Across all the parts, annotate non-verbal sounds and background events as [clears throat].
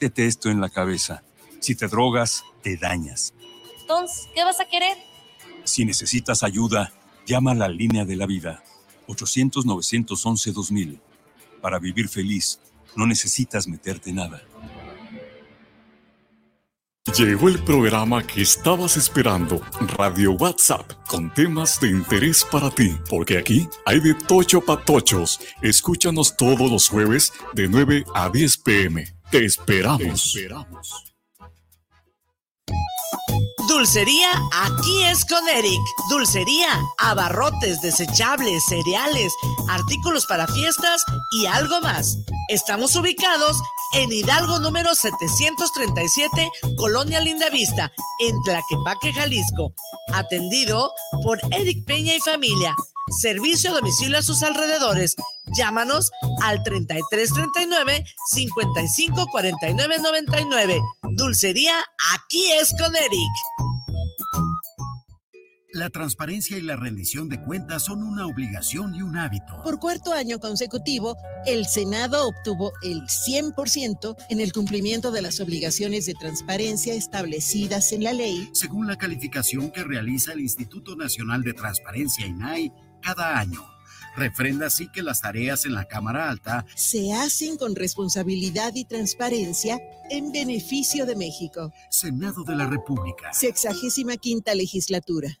Métete esto en la cabeza. Si te drogas, te dañas. Entonces, ¿qué vas a querer? Si necesitas ayuda, llama a la línea de la vida. 800-911-2000. Para vivir feliz, no necesitas meterte nada. Llegó el programa que estabas esperando, Radio WhatsApp, con temas de interés para ti, porque aquí hay de tocho patochos. Escúchanos todos los jueves de 9 a 10 pm. Te esperamos. Te esperamos. Dulcería aquí es con Eric. Dulcería, abarrotes, desechables, cereales, artículos para fiestas y algo más. Estamos ubicados en Hidalgo número 737, Colonia Lindavista, en Tlaquepaque, Jalisco. Atendido por Eric Peña y familia. Servicio a domicilio a sus alrededores. Llámanos al 3339 554999. Dulcería, aquí es con Eric. La transparencia y la rendición de cuentas son una obligación y un hábito. Por cuarto año consecutivo, el Senado obtuvo el 100% en el cumplimiento de las obligaciones de transparencia establecidas en la ley, según la calificación que realiza el Instituto Nacional de Transparencia INAI cada año. Refrenda así que las tareas en la Cámara Alta se hacen con responsabilidad y transparencia en beneficio de México. Senado de la República. Sexagésima quinta legislatura.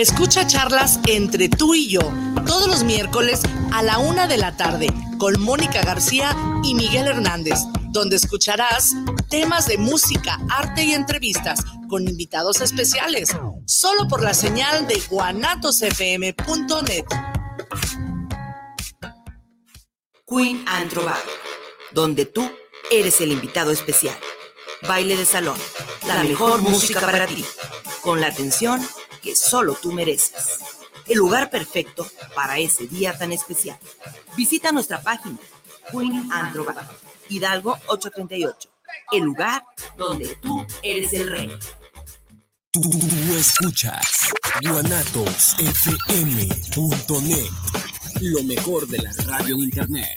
Escucha charlas entre tú y yo todos los miércoles a la una de la tarde con Mónica García y Miguel Hernández, donde escucharás temas de música, arte y entrevistas con invitados especiales, solo por la señal de guanatosfm.net. Queen and donde tú eres el invitado especial. Baile de salón, la mejor música para ti, con la atención que solo tú mereces. El lugar perfecto para ese día tan especial. Visita nuestra página, Queen Androba, Hidalgo 838. El lugar donde tú eres el rey. Tú, escuchas guanatosfm.net, lo mejor de la radio en internet.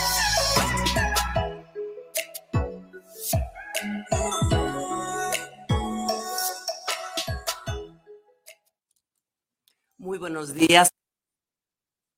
Buenos días.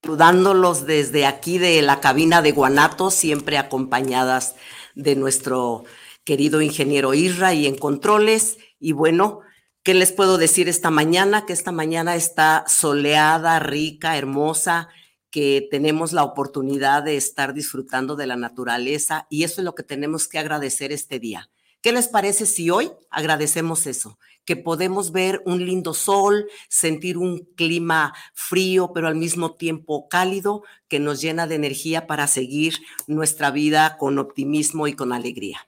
Saludándolos desde aquí de la cabina de Guanato, siempre acompañadas de nuestro querido ingeniero Irra y en controles. Y bueno, ¿qué les puedo decir esta mañana? Que esta mañana está soleada, rica, hermosa, que tenemos la oportunidad de estar disfrutando de la naturaleza y eso es lo que tenemos que agradecer este día. ¿Qué les parece si hoy agradecemos eso? Que podemos ver un lindo sol, sentir un clima frío, pero al mismo tiempo cálido, que nos llena de energía para seguir nuestra vida con optimismo y con alegría.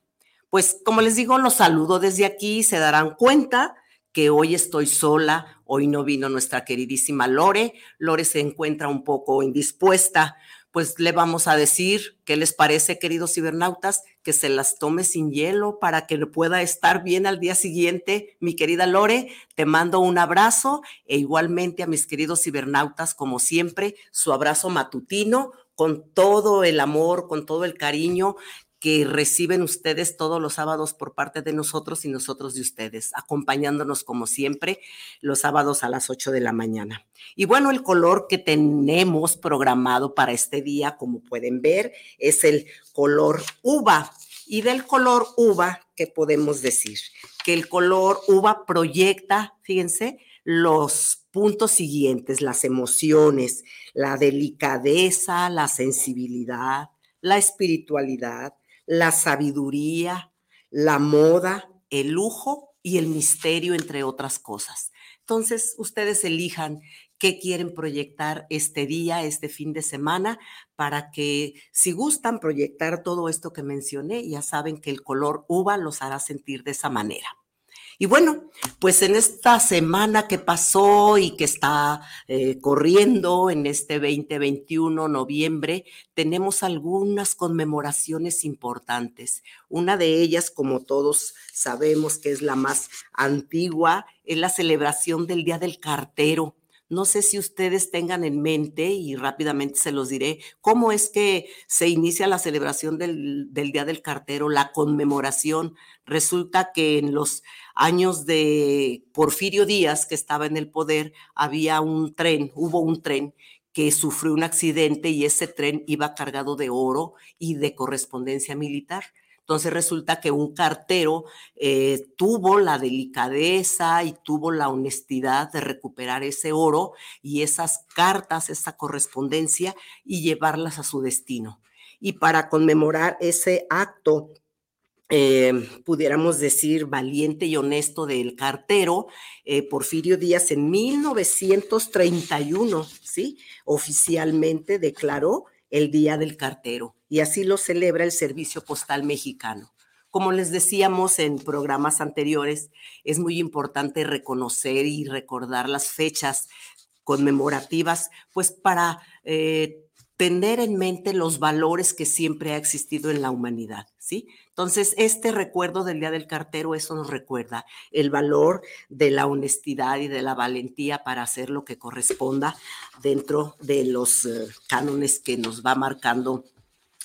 Pues como les digo, los saludo desde aquí, se darán cuenta que hoy estoy sola, hoy no vino nuestra queridísima Lore, Lore se encuentra un poco indispuesta pues le vamos a decir, ¿qué les parece, queridos cibernautas? Que se las tome sin hielo para que pueda estar bien al día siguiente. Mi querida Lore, te mando un abrazo e igualmente a mis queridos cibernautas, como siempre, su abrazo matutino con todo el amor, con todo el cariño que reciben ustedes todos los sábados por parte de nosotros y nosotros de ustedes, acompañándonos como siempre los sábados a las 8 de la mañana. Y bueno, el color que tenemos programado para este día, como pueden ver, es el color uva. Y del color uva, ¿qué podemos decir? Que el color uva proyecta, fíjense, los puntos siguientes, las emociones, la delicadeza, la sensibilidad, la espiritualidad, la sabiduría, la moda, el lujo y el misterio, entre otras cosas. Entonces, ustedes elijan qué quieren proyectar este día, este fin de semana, para que si gustan proyectar todo esto que mencioné, ya saben que el color uva los hará sentir de esa manera. Y bueno, pues en esta semana que pasó y que está eh, corriendo en este 2021, noviembre, tenemos algunas conmemoraciones importantes. Una de ellas, como todos sabemos que es la más antigua, es la celebración del Día del Cartero. No sé si ustedes tengan en mente, y rápidamente se los diré, cómo es que se inicia la celebración del, Día del Cartero, la conmemoración. Resulta que en los años de Porfirio Díaz, que estaba en el poder, había un tren, hubo un tren que sufrió un accidente y ese tren iba cargado de oro y de correspondencia militar. Entonces resulta que un cartero eh, tuvo la delicadeza y tuvo la honestidad de recuperar ese oro y esas cartas, esa correspondencia y llevarlas a su destino. Y para conmemorar ese acto eh, pudiéramos decir, valiente y honesto del cartero, eh, Porfirio Díaz en 1931, ¿sí? Oficialmente declaró el Día del Cartero y así lo celebra el Servicio Postal Mexicano. Como les decíamos en programas anteriores, es muy importante reconocer y recordar las fechas conmemorativas, pues para eh, tener en mente los valores que siempre ha existido en la humanidad, ¿sí? Entonces, este recuerdo del Día del Cartero, eso nos recuerda el valor de la honestidad y de la valentía para hacer lo que corresponda dentro de los eh, cánones que nos va marcando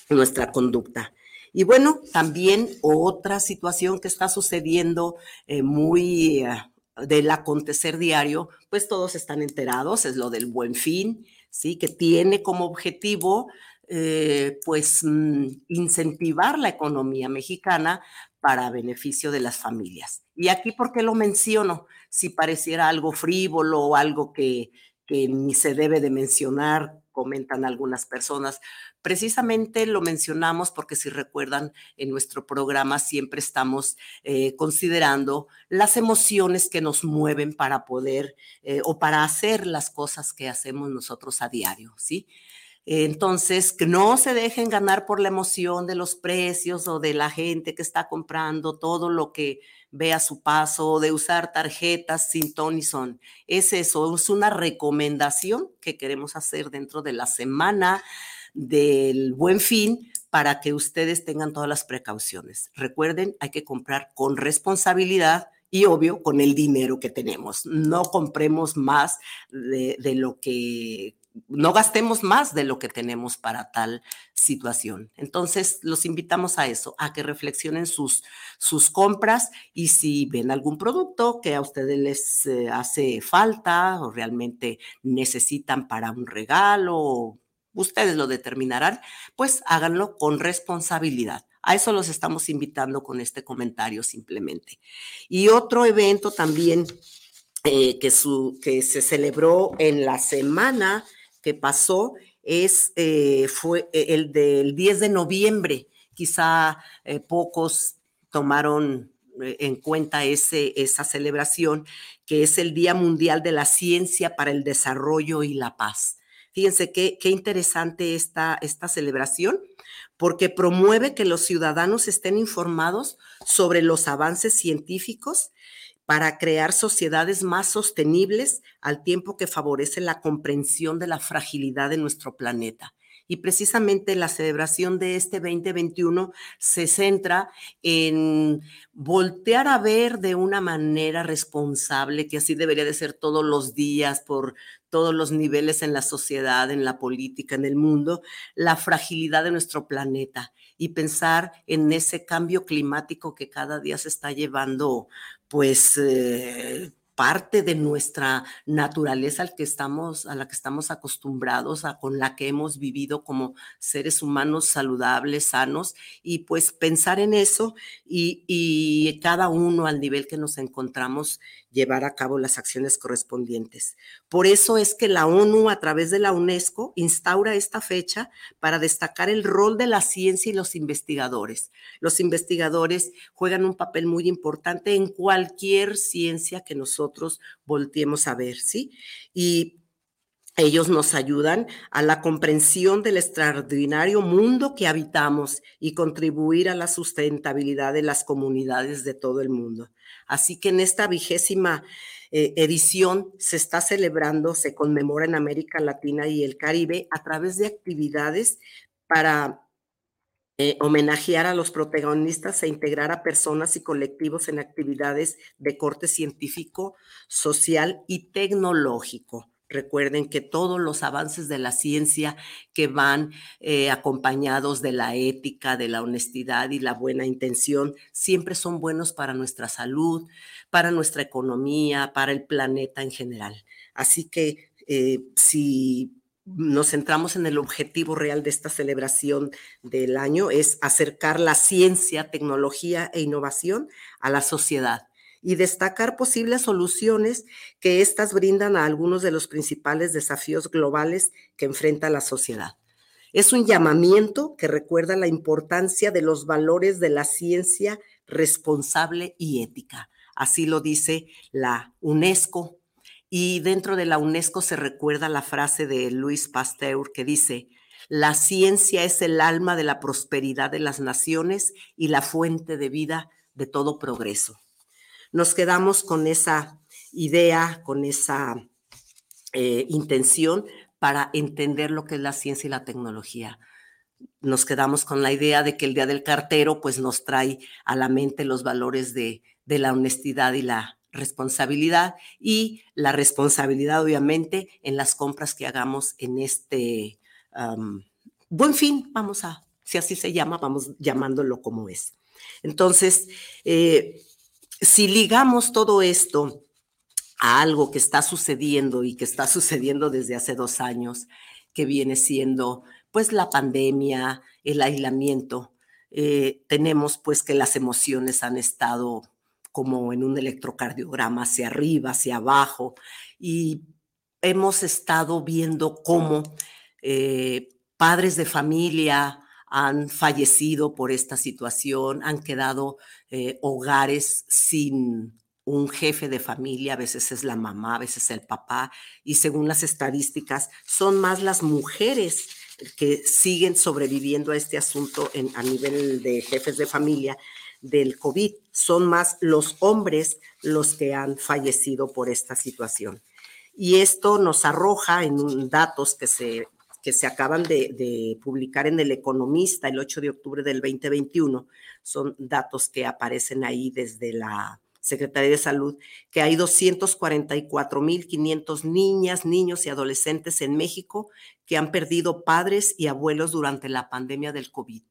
nuestra conducta. Y bueno, también otra situación que está sucediendo eh, muy eh, del acontecer diario, pues todos están enterados, es lo del buen fin, ¿sí? Que tiene como objetivo eh, pues mm, incentivar la economía mexicana para beneficio de las familias. Y aquí, ¿por qué lo menciono? Si pareciera algo frívolo o algo que, que ni se debe de mencionar, comentan algunas personas. Precisamente lo mencionamos porque si recuerdan, en nuestro programa siempre estamos eh, considerando las emociones que nos mueven para poder eh, o para hacer las cosas que hacemos nosotros a diario, ¿sí? Entonces, que no se dejen ganar por la emoción de los precios o de la gente que está comprando todo lo que ve a su paso de usar tarjetas sin ton y son. Es eso, es una recomendación que queremos hacer dentro de la semana del buen fin para que ustedes tengan todas las precauciones. Recuerden, hay que comprar con responsabilidad y obvio con el dinero que tenemos. No compremos más de lo que no gastemos más de lo que tenemos para tal situación. Entonces, los invitamos a eso, a que reflexionen sus, sus compras y si ven algún producto que a ustedes les eh, hace falta o realmente necesitan para un regalo, ustedes lo determinarán, pues háganlo con responsabilidad. A eso los estamos invitando con este comentario simplemente. Y otro evento también eh, que, su, que se celebró en la semana que pasó es, eh, fue eh, el del 10 de noviembre. Quizá eh, pocos tomaron en cuenta ese, esa celebración, que es el Día Mundial de la Ciencia para el Desarrollo y la Paz. Fíjense qué, qué interesante esta, esta celebración, porque promueve que los ciudadanos estén informados sobre los avances científicos para crear sociedades más sostenibles al tiempo que favorece la comprensión de la fragilidad de nuestro planeta. Y precisamente la celebración de este 2021 se centra en voltear a ver de una manera responsable, que así debería de ser todos los días por todos los niveles en la sociedad, en la política, en el mundo, la fragilidad de nuestro planeta y pensar en ese cambio climático que cada día se está llevando, pues... Eh, parte de nuestra naturaleza al que estamos, a la que estamos acostumbrados, a, con la que hemos vivido como seres humanos saludables, sanos, y pues pensar en eso y, y cada uno al nivel que nos encontramos llevar a cabo las acciones correspondientes. Por eso es que la ONU, a través de la UNESCO, instaura esta fecha para destacar el rol de la ciencia y los investigadores. Los investigadores juegan un papel muy importante en cualquier ciencia que nosotros volteemos a ver, ¿sí? Y ellos nos ayudan a la comprensión del extraordinario mundo que habitamos y contribuir a la sustentabilidad de las comunidades de todo el mundo. Así que en esta vigésima eh, edición se está celebrando, se conmemora en América Latina y el Caribe a través de actividades para eh, homenajear a los protagonistas e integrar a personas y colectivos en actividades de corte científico, social y tecnológico. Recuerden que todos los avances de la ciencia que van eh, acompañados de la ética, de la honestidad y la buena intención, siempre son buenos para nuestra salud, para nuestra economía, para el planeta en general. Así que eh, si nos centramos en el objetivo real de esta celebración del año, es acercar la ciencia, tecnología e innovación a la sociedad y destacar posibles soluciones que éstas brindan a algunos de los principales desafíos globales que enfrenta la sociedad. Es un llamamiento que recuerda la importancia de los valores de la ciencia responsable y ética. Así lo dice la UNESCO. Y dentro de la UNESCO se recuerda la frase de Luis Pasteur que dice, la ciencia es el alma de la prosperidad de las naciones y la fuente de vida de todo progreso nos quedamos con esa idea, con esa eh, intención para entender lo que es la ciencia y la tecnología. Nos quedamos con la idea de que el Día del Cartero pues nos trae a la mente los valores de, la honestidad y la responsabilidad y la responsabilidad obviamente en las compras que hagamos en este buen fin, vamos a, si así se llama, vamos llamándolo como es. Entonces, eh, si ligamos todo esto a algo que está sucediendo y que está sucediendo desde hace dos años, que viene siendo pues la pandemia, el aislamiento, eh, tenemos pues que las emociones han estado como en un electrocardiograma hacia arriba, hacia abajo, y hemos estado viendo cómo eh, padres de familia, han fallecido por esta situación, han quedado eh, hogares sin un jefe de familia, a veces es la mamá, a veces el papá, y según las estadísticas, son más las mujeres que siguen sobreviviendo a este asunto en, a nivel de jefes de familia del COVID. Son más los hombres los que han fallecido por esta situación. Y esto nos arroja en datos que se que se acaban de, publicar en El Economista el 8 de octubre del 2021, son datos que aparecen ahí desde la Secretaría de Salud, que hay 244.500 niñas, niños y adolescentes en México que han perdido padres y abuelos durante la pandemia del COVID.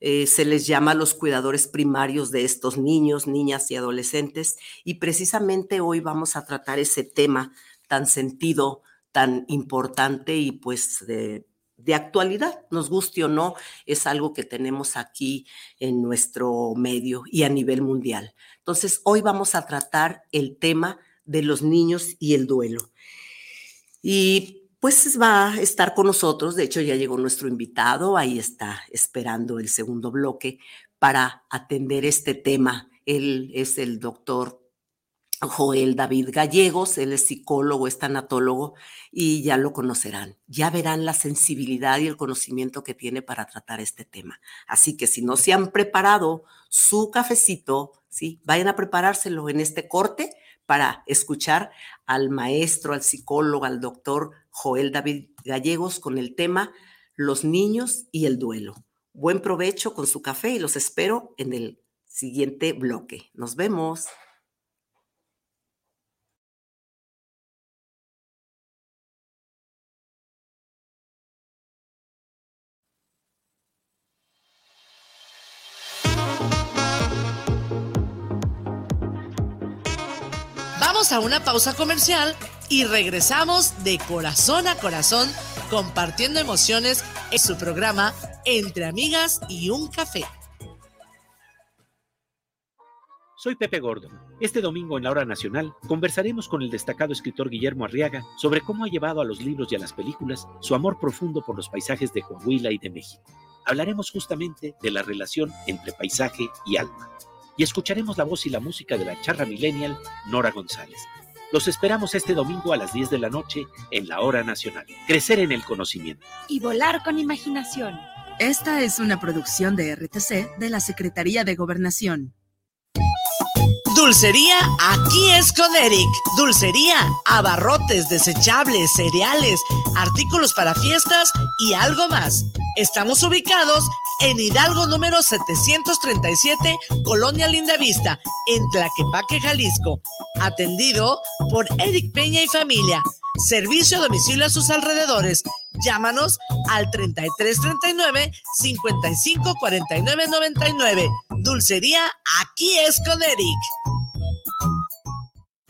Eh, se les llama los cuidadores primarios de estos niños, niñas y adolescentes, y precisamente hoy vamos a tratar ese tema tan sentido tan importante y pues de, actualidad, nos guste o no, es algo que tenemos aquí en nuestro medio y a nivel mundial. Entonces, hoy vamos a tratar el tema de los niños y el duelo. Y pues va a estar con nosotros, de hecho ya llegó nuestro invitado, ahí está esperando el segundo bloque para atender este tema. Él es el doctor Joel David Gallegos, él es psicólogo, es tanatólogo y ya lo conocerán. Ya verán la sensibilidad y el conocimiento que tiene para tratar este tema. Así que si no se han preparado su cafecito, ¿sí? vayan a preparárselo en este corte para escuchar al maestro, al psicólogo, al doctor Joel David Gallegos con el tema los niños y el duelo. Buen provecho con su café y los espero en el siguiente bloque. Nos vemos. A una pausa comercial y regresamos de corazón a corazón compartiendo emociones en su programa Entre Amigas y un Café. Soy Pepe Gordon. Este domingo en la Hora Nacional conversaremos con el destacado escritor Guillermo Arriaga sobre cómo ha llevado a los libros y a las películas su amor profundo por los paisajes de Coahuila y de México. Hablaremos justamente de la relación entre paisaje y alma. Y escucharemos la voz y la música de la charra millennial Nora González. Los esperamos este domingo a las 10 de la noche en la Hora Nacional. Crecer en el conocimiento. Y volar con imaginación. Esta es una producción de RTC de la Secretaría de Gobernación. Dulcería aquí es con Eric. Dulcería, abarrotes, desechables, cereales, artículos para fiestas y algo más. Estamos ubicados en Hidalgo número 737, Colonia Lindavista, en Tlaquepaque, Jalisco. Atendido por Eric Peña y familia. Servicio a domicilio a sus alrededores. Llámanos al 3339 554999. Dulcería aquí es con Eric.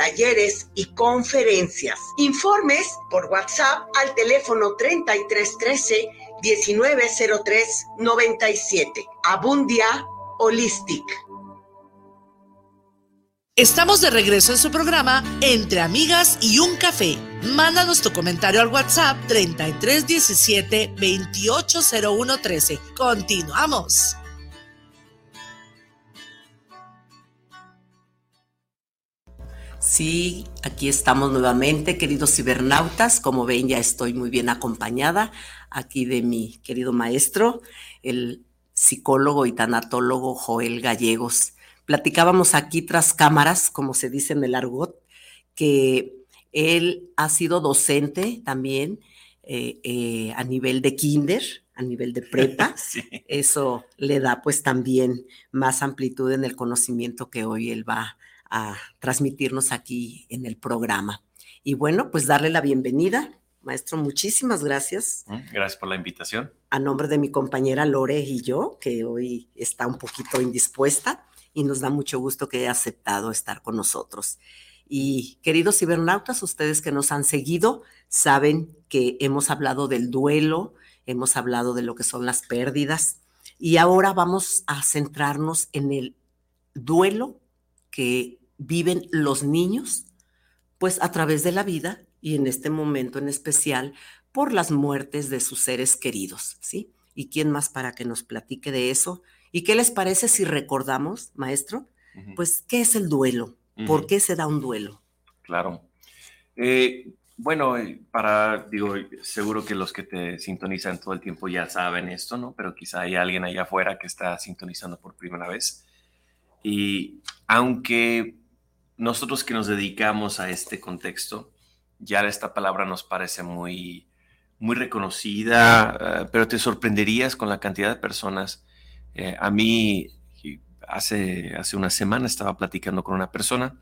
talleres y conferencias. Informes por WhatsApp al teléfono 3313 1903 97. Abundia Holistic. Estamos de regreso en su programa Entre Amigas y un Café. Mándanos tu comentario al WhatsApp 3317 280113. Continuamos. Sí, aquí estamos nuevamente, queridos cibernautas. Como ven, ya estoy muy bien acompañada aquí de mi querido maestro, el psicólogo y tanatólogo Joel Gallegos. Platicábamos aquí tras cámaras, como se dice en el argot, que él ha sido docente también eh, eh, a nivel de kinder, a nivel de prepa. [laughs] Eso le da pues también más amplitud en el conocimiento que hoy él va a transmitirnos aquí en el programa. Y bueno, pues darle la bienvenida. Maestro, muchísimas gracias. Mm, gracias por la invitación. A nombre de mi compañera Lore y yo, que hoy está un poquito indispuesta y nos da mucho gusto que haya aceptado estar con nosotros. Y queridos cibernautas, ustedes que nos han seguido saben que hemos hablado del duelo, hemos hablado de lo que son las pérdidas Y ahora vamos a centrarnos en el duelo que viven los niños, pues a través de la vida y en este momento en especial por las muertes de sus seres queridos, ¿sí? ¿Y quién más para que nos platique de eso? ¿Y qué les parece si recordamos, maestro? Pues, ¿qué es el duelo? ¿Por qué se da un duelo? Claro. Eh, bueno, eh, para, digo, seguro que los que te sintonizan todo el tiempo ya saben esto, ¿no? Pero quizá hay alguien allá afuera que está sintonizando por primera vez. Y aunque nosotros que nos dedicamos a este contexto, ya esta palabra nos parece muy, muy reconocida, eh, pero te sorprenderías con la cantidad de personas. Eh, a mí, hace, hace una semana estaba platicando con una persona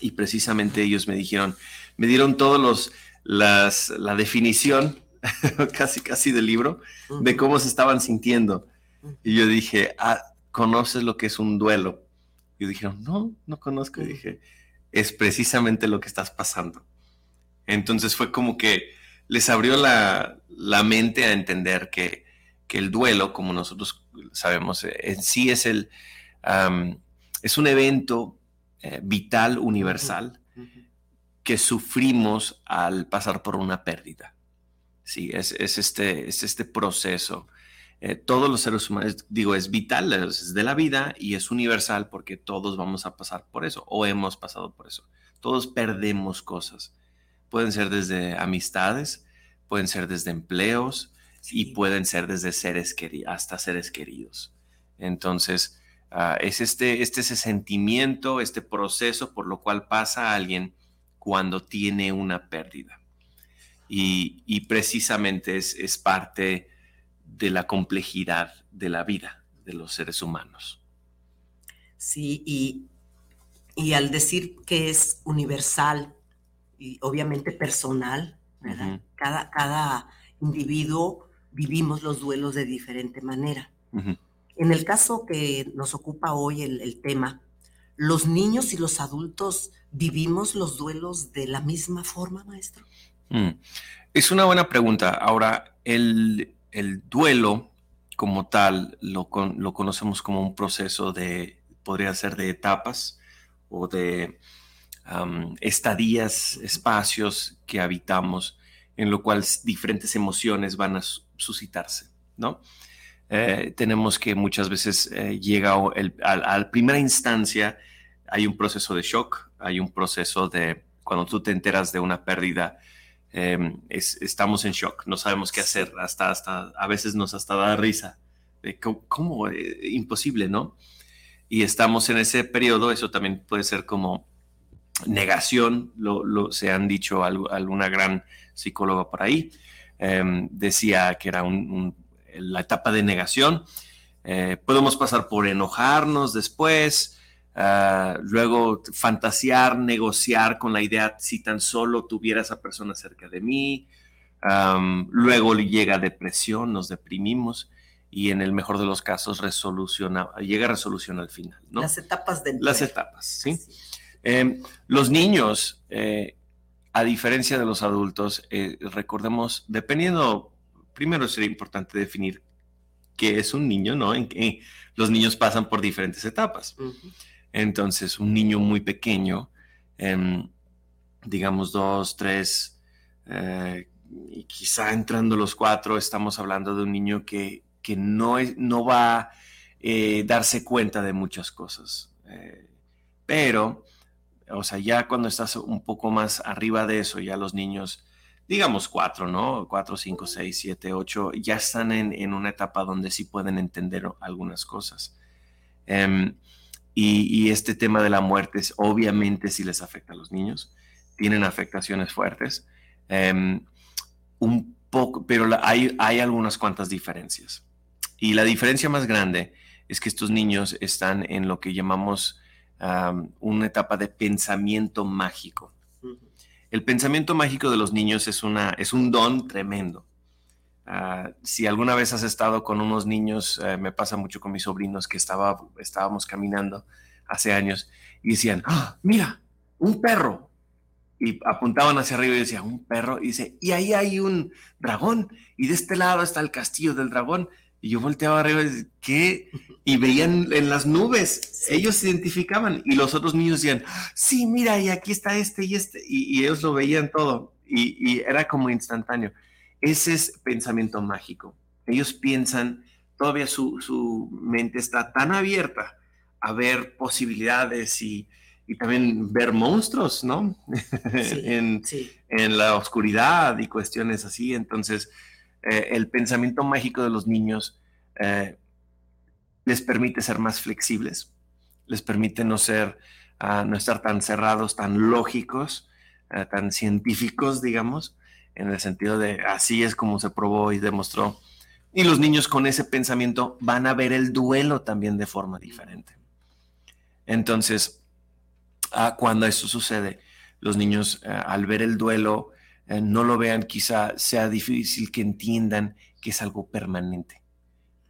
y precisamente ellos me dijeron, me dieron todos los, las, la definición [laughs] casi, casi del libro de cómo se estaban sintiendo. Y yo dije, ah, ¿conoces lo que es un duelo? Y dijeron, no, no conozco. Y dije, es precisamente lo que estás pasando. Entonces fue como que les abrió la, mente a entender que, el duelo, como nosotros sabemos, en sí es el es un evento eh, vital, universal, que sufrimos al pasar por una pérdida. Sí, es, este, es este proceso. Eh, todos los seres humanos, digo, es vital, es de la vida y es universal porque todos vamos a pasar por eso o hemos pasado por eso. Todos perdemos cosas. Pueden ser desde amistades, pueden ser desde empleos y pueden ser desde seres queridos, hasta seres queridos. Entonces, ah, es este, este ese sentimiento, este proceso por lo cual pasa a alguien cuando tiene una pérdida. Y, precisamente es, es, parte de la complejidad de la vida de los seres humanos. Sí, y, y al decir que es universal y obviamente personal, ¿verdad? cada, cada individuo vivimos los duelos de diferente manera. En el caso que nos ocupa hoy el, tema, ¿los niños y los adultos vivimos los duelos de la misma forma, maestro? Mm. Es una buena pregunta. Ahora, el, duelo como tal lo, lo, conocemos como un proceso de, podría ser de etapas o de estadías, espacios que habitamos en lo cual diferentes emociones van a suscitarse, ¿no? Eh, tenemos que muchas veces eh, llega a la primera instancia, hay un proceso de shock, hay un proceso de cuando tú te enteras de una pérdida, em, estamos en shock, no sabemos qué hacer, hasta, hasta a veces nos hasta da risa, de cómo, eh, imposible, ¿no? Y estamos en ese periodo, eso también puede ser como negación, lo, se han dicho alguna gran psicóloga por ahí, em, decía que era la etapa de negación. Eh, podemos pasar por enojarnos después, ah, luego fantasear, negociar con la idea si tan solo tuviera esa persona cerca de mí, luego llega depresión, nos deprimimos y en el mejor de los casos resoluciona, llega resolución al final. ¿no? Las etapas de Las etapas, ¿sí? Em, los niños, eh, a diferencia de los adultos, eh, recordemos, dependiendo, primero sería importante definir qué es un niño, ¿no? En que los niños pasan por diferentes etapas. Entonces, un niño muy pequeño, em, digamos dos, tres, eh, y quizá entrando los cuatro, estamos hablando de un niño que, que no, es, no va a darse cuenta de muchas cosas. pero o sea, ya cuando estás un poco más arriba de eso, ya los niños, digamos cuatro, ¿no? Cuatro, cinco, seis, siete, ocho, ya están en, una etapa donde sí pueden entender algunas cosas. Em, y, este tema de la muerte, es, obviamente sí les afecta a los niños, tienen afectaciones fuertes, em, un poco, pero hay, hay algunas cuantas diferencias. Y la diferencia más grande es que estos niños están en lo que llamamos una etapa de pensamiento mágico. El pensamiento mágico de los niños es, una, es un don tremendo. Ah, si alguna vez has estado con unos niños, eh, me pasa mucho con mis sobrinos que estaba, estábamos caminando hace años y decían, ¡Ah, mira, un perro. Y apuntaban hacia arriba y decían, un perro. Y dice, y ahí hay un dragón. Y de este lado está el castillo del dragón. Y yo volteaba arriba y decía, ¿qué? Y veían en las nubes, ellos se identificaban y los otros niños decían, sí, mira, y aquí está este y este, y, ellos lo veían todo y, y, era como instantáneo. Ese es pensamiento mágico. Ellos piensan, todavía su, su mente está tan abierta a ver posibilidades y, y también ver monstruos, ¿no? [laughs] en, en, la oscuridad y cuestiones así. Entonces, eh, el pensamiento mágico de los niños eh, les permite ser más flexibles, les permite no ser, uh, no estar tan cerrados, tan lógicos, uh, tan científicos, digamos, en el sentido de así es como se probó y demostró. Y los niños con ese pensamiento van a ver el duelo también de forma diferente. Entonces, uh, cuando eso sucede, los niños al ver el duelo eh, no lo vean, quizá sea difícil que entiendan que es algo permanente.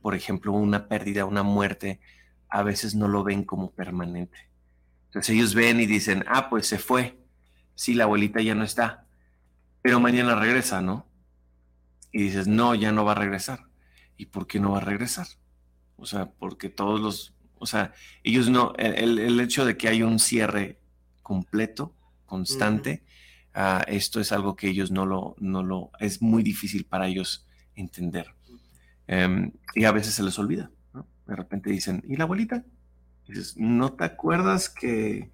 Por ejemplo, una pérdida, una muerte, a veces no lo ven como permanente. Entonces ellos ven y dicen, ah, pues se fue, sí, la abuelita ya no está, pero mañana regresa, ¿no? Y dices, no, ya no va a regresar. ¿Y por qué no va a regresar? O sea, porque todos los, o sea, ellos no, el, hecho de que hay un cierre completo, constante, Ah, esto es algo que ellos no lo, no lo, es muy difícil para ellos entender. Em, y a veces se les olvida, De repente dicen, ¿y la abuelita? dices, ¿no te acuerdas que...?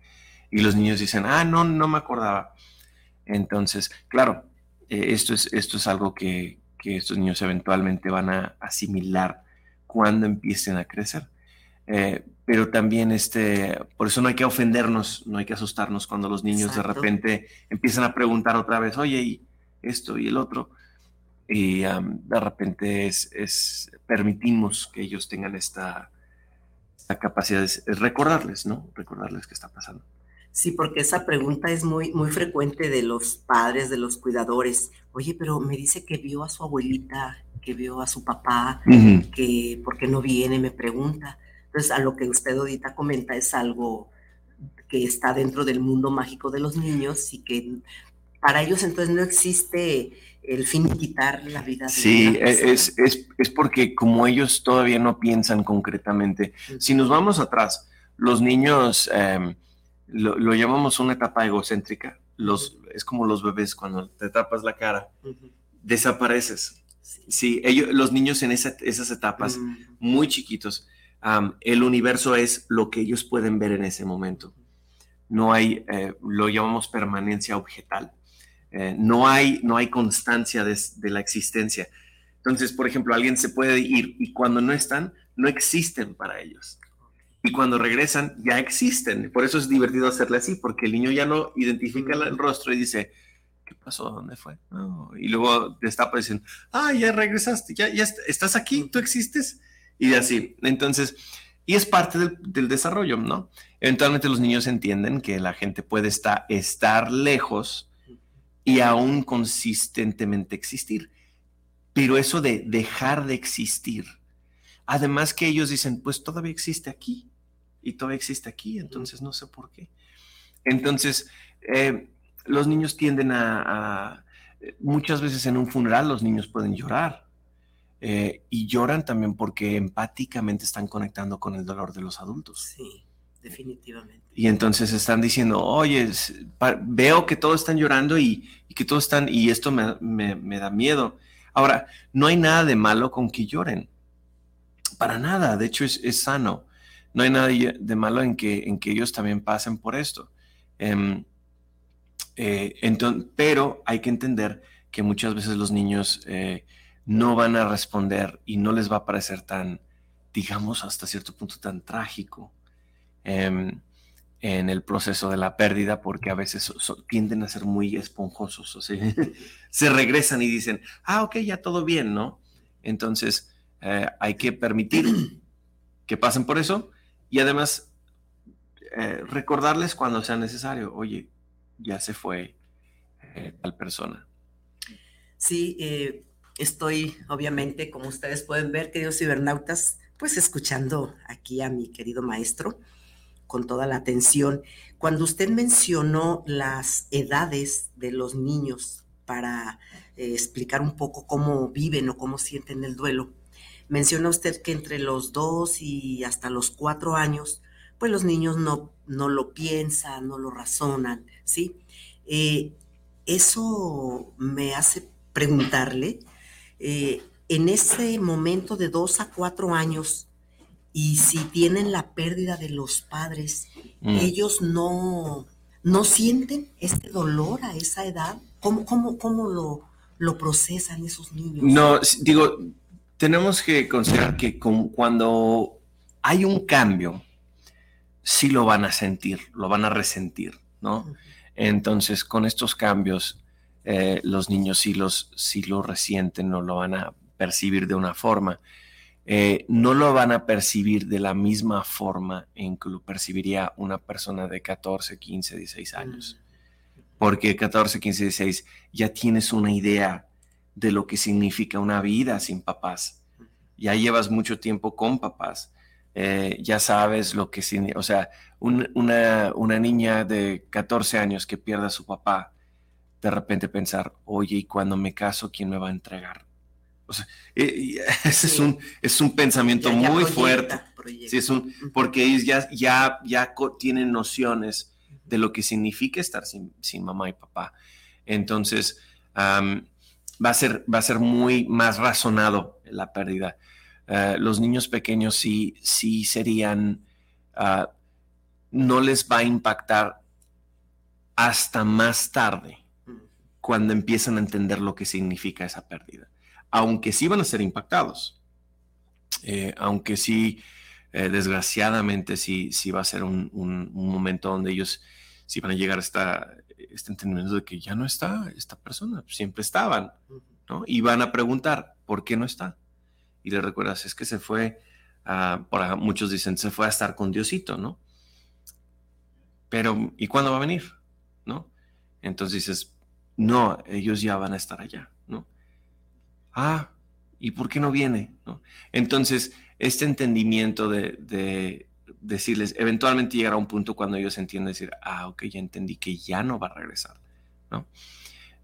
Y los niños dicen, ah, no, no me acordaba. Entonces, claro, eh, esto, es, esto es algo que, que, estos niños eventualmente van a asimilar cuando empiecen a crecer. Eh, pero también este, por eso no hay que ofendernos, no hay que asustarnos cuando los niños de repente empiezan a preguntar otra vez, oye, y esto y el otro, y de repente es, permitimos que ellos tengan esta, capacidad de recordarles, ¿no? Recordarles qué está pasando. Sí, porque esa pregunta es muy, muy frecuente de los padres, de los cuidadores. Oye, pero me dice que vio a su abuelita, que vio a su papá, que ¿por qué no viene? Me pregunta. Entonces, a lo que usted ahorita comenta es algo que está dentro del mundo mágico de los niños y que para ellos entonces no existe el fin de quitar la vida. De sí, es, es, es, porque como ellos todavía no piensan concretamente, si nos vamos atrás, los niños em, lo, llamamos una etapa egocéntrica, los, es como los bebés cuando te tapas la cara, desapareces. Sí, ellos, los niños en esas etapas, muy chiquitos, el universo es lo que ellos pueden ver en ese momento. No hay, eh, lo llamamos permanencia objetal. Eh, no, hay, no hay constancia de, la existencia. Entonces, por ejemplo, alguien se puede ir y cuando no están, no existen para ellos. Y cuando regresan, ya existen. Por eso es divertido hacerle así, porque el niño ya no identifica el rostro y dice, ¿qué pasó? ¿Dónde fue? Y luego destapa y dicen, ah, ya regresaste, ya, ya estás aquí, tú existes y así. Entonces, y es parte del, desarrollo, ¿no? Eventualmente los niños entienden que la gente puede estar, estar lejos y aún consistentemente existir. Pero eso de dejar de existir, además que ellos dicen, pues todavía existe aquí y todavía existe aquí, entonces no sé por qué. Entonces, eh, los niños tienden a, muchas veces en un funeral los niños pueden llorar eh, y lloran también porque empáticamente están conectando con el dolor de los adultos. Sí, definitivamente. Y entonces están diciendo, oye, veo que todos están llorando y, que todos están, y esto me, da miedo. Ahora, no hay nada de malo con que lloren. Para nada, de hecho es, sano. No hay nada de malo en que, en que ellos también pasen por esto. Em, eh, entonces, pero hay que entender que muchas veces los niños eh, no van a responder y no les va a parecer tan, digamos, hasta cierto punto tan trágico em, en el proceso de la pérdida, porque a veces tienden a ser muy esponjosos, o sea, [laughs] se regresan y dicen, ah, ok, ya todo bien, ¿no? Entonces, eh, hay que permitir que pasen por eso y además eh, recordarles cuando sea necesario, oye, ya se fue eh, tal persona. Sí, Estoy, obviamente, como ustedes pueden ver, queridos cibernautas, pues escuchando aquí a mi querido maestro con toda la atención. Cuando usted mencionó las edades de los niños para eh, explicar un poco cómo viven o cómo sienten el duelo, Menciona usted que entre los dos y hasta los cuatro años, pues los niños no, no lo piensan, no lo razonan, ¿sí? Eh, eso me hace preguntarle, eh, en ese momento de dos a cuatro años, y si tienen la pérdida de los padres, Mm. ellos no, no sienten este dolor a esa edad. ¿Cómo, cómo, cómo lo, lo procesan esos niños? No, digo, tenemos que considerar que con- cuando hay un cambio, sí lo van a sentir, lo van a resentir, ¿no? Entonces, con estos cambios, eh, los niños sí, los, sí lo resienten o lo van a percibir de una forma. Eh, no lo van a percibir de la misma forma en que lo percibiría una persona de 14, 15, 16 años. Porque 14, 15, 16 ya tienes una idea de lo que significa una vida sin papás. Ya llevas mucho tiempo con papás. Eh, ya sabes lo que significa, o sea, un- una, una niña de 14 años que pierda a su papá, de repente pensar, oye, ¿y cuando me caso, quién me va a entregar? O sea, eh, [laughs] ese es, un, es un pensamiento Ya- ya muy proyecta, fuerte. proyecta. Sí, es un, porque ellos ya, ya, ya tienen nociones de lo que significa estar sin, sin mamá y papá. Entonces, va, a ser, va a ser muy más razonado la pérdida. Eh, los niños pequeños sí, sí serían, ah, no les va a impactar hasta más tarde, cuando empiezan a entender lo que significa esa pérdida. Aunque sí van a ser impactados. Eh, aunque sí, eh, desgraciadamente, sí, sí va a ser un, un- momento donde ellos sí van a llegar a esta, este entendimiento de que ya no está esta persona, siempre estaban, ¿no? Y van a preguntar, ¿por qué no está? Y le recuerdas, es que se fue, a- por muchos dicen, se fue a estar con Diosito, ¿no? Pero, ¿y cuándo va a venir? ¿No? Entonces dices, no, ellos ya van a estar allá, ¿no? Ah, ¿y por qué no viene? ¿No? Entonces, este entendimiento de, de decirles, eventualmente llegará un punto cuando ellos entienden decir, ah, ok, ya entendí que ya no va a regresar, ¿no?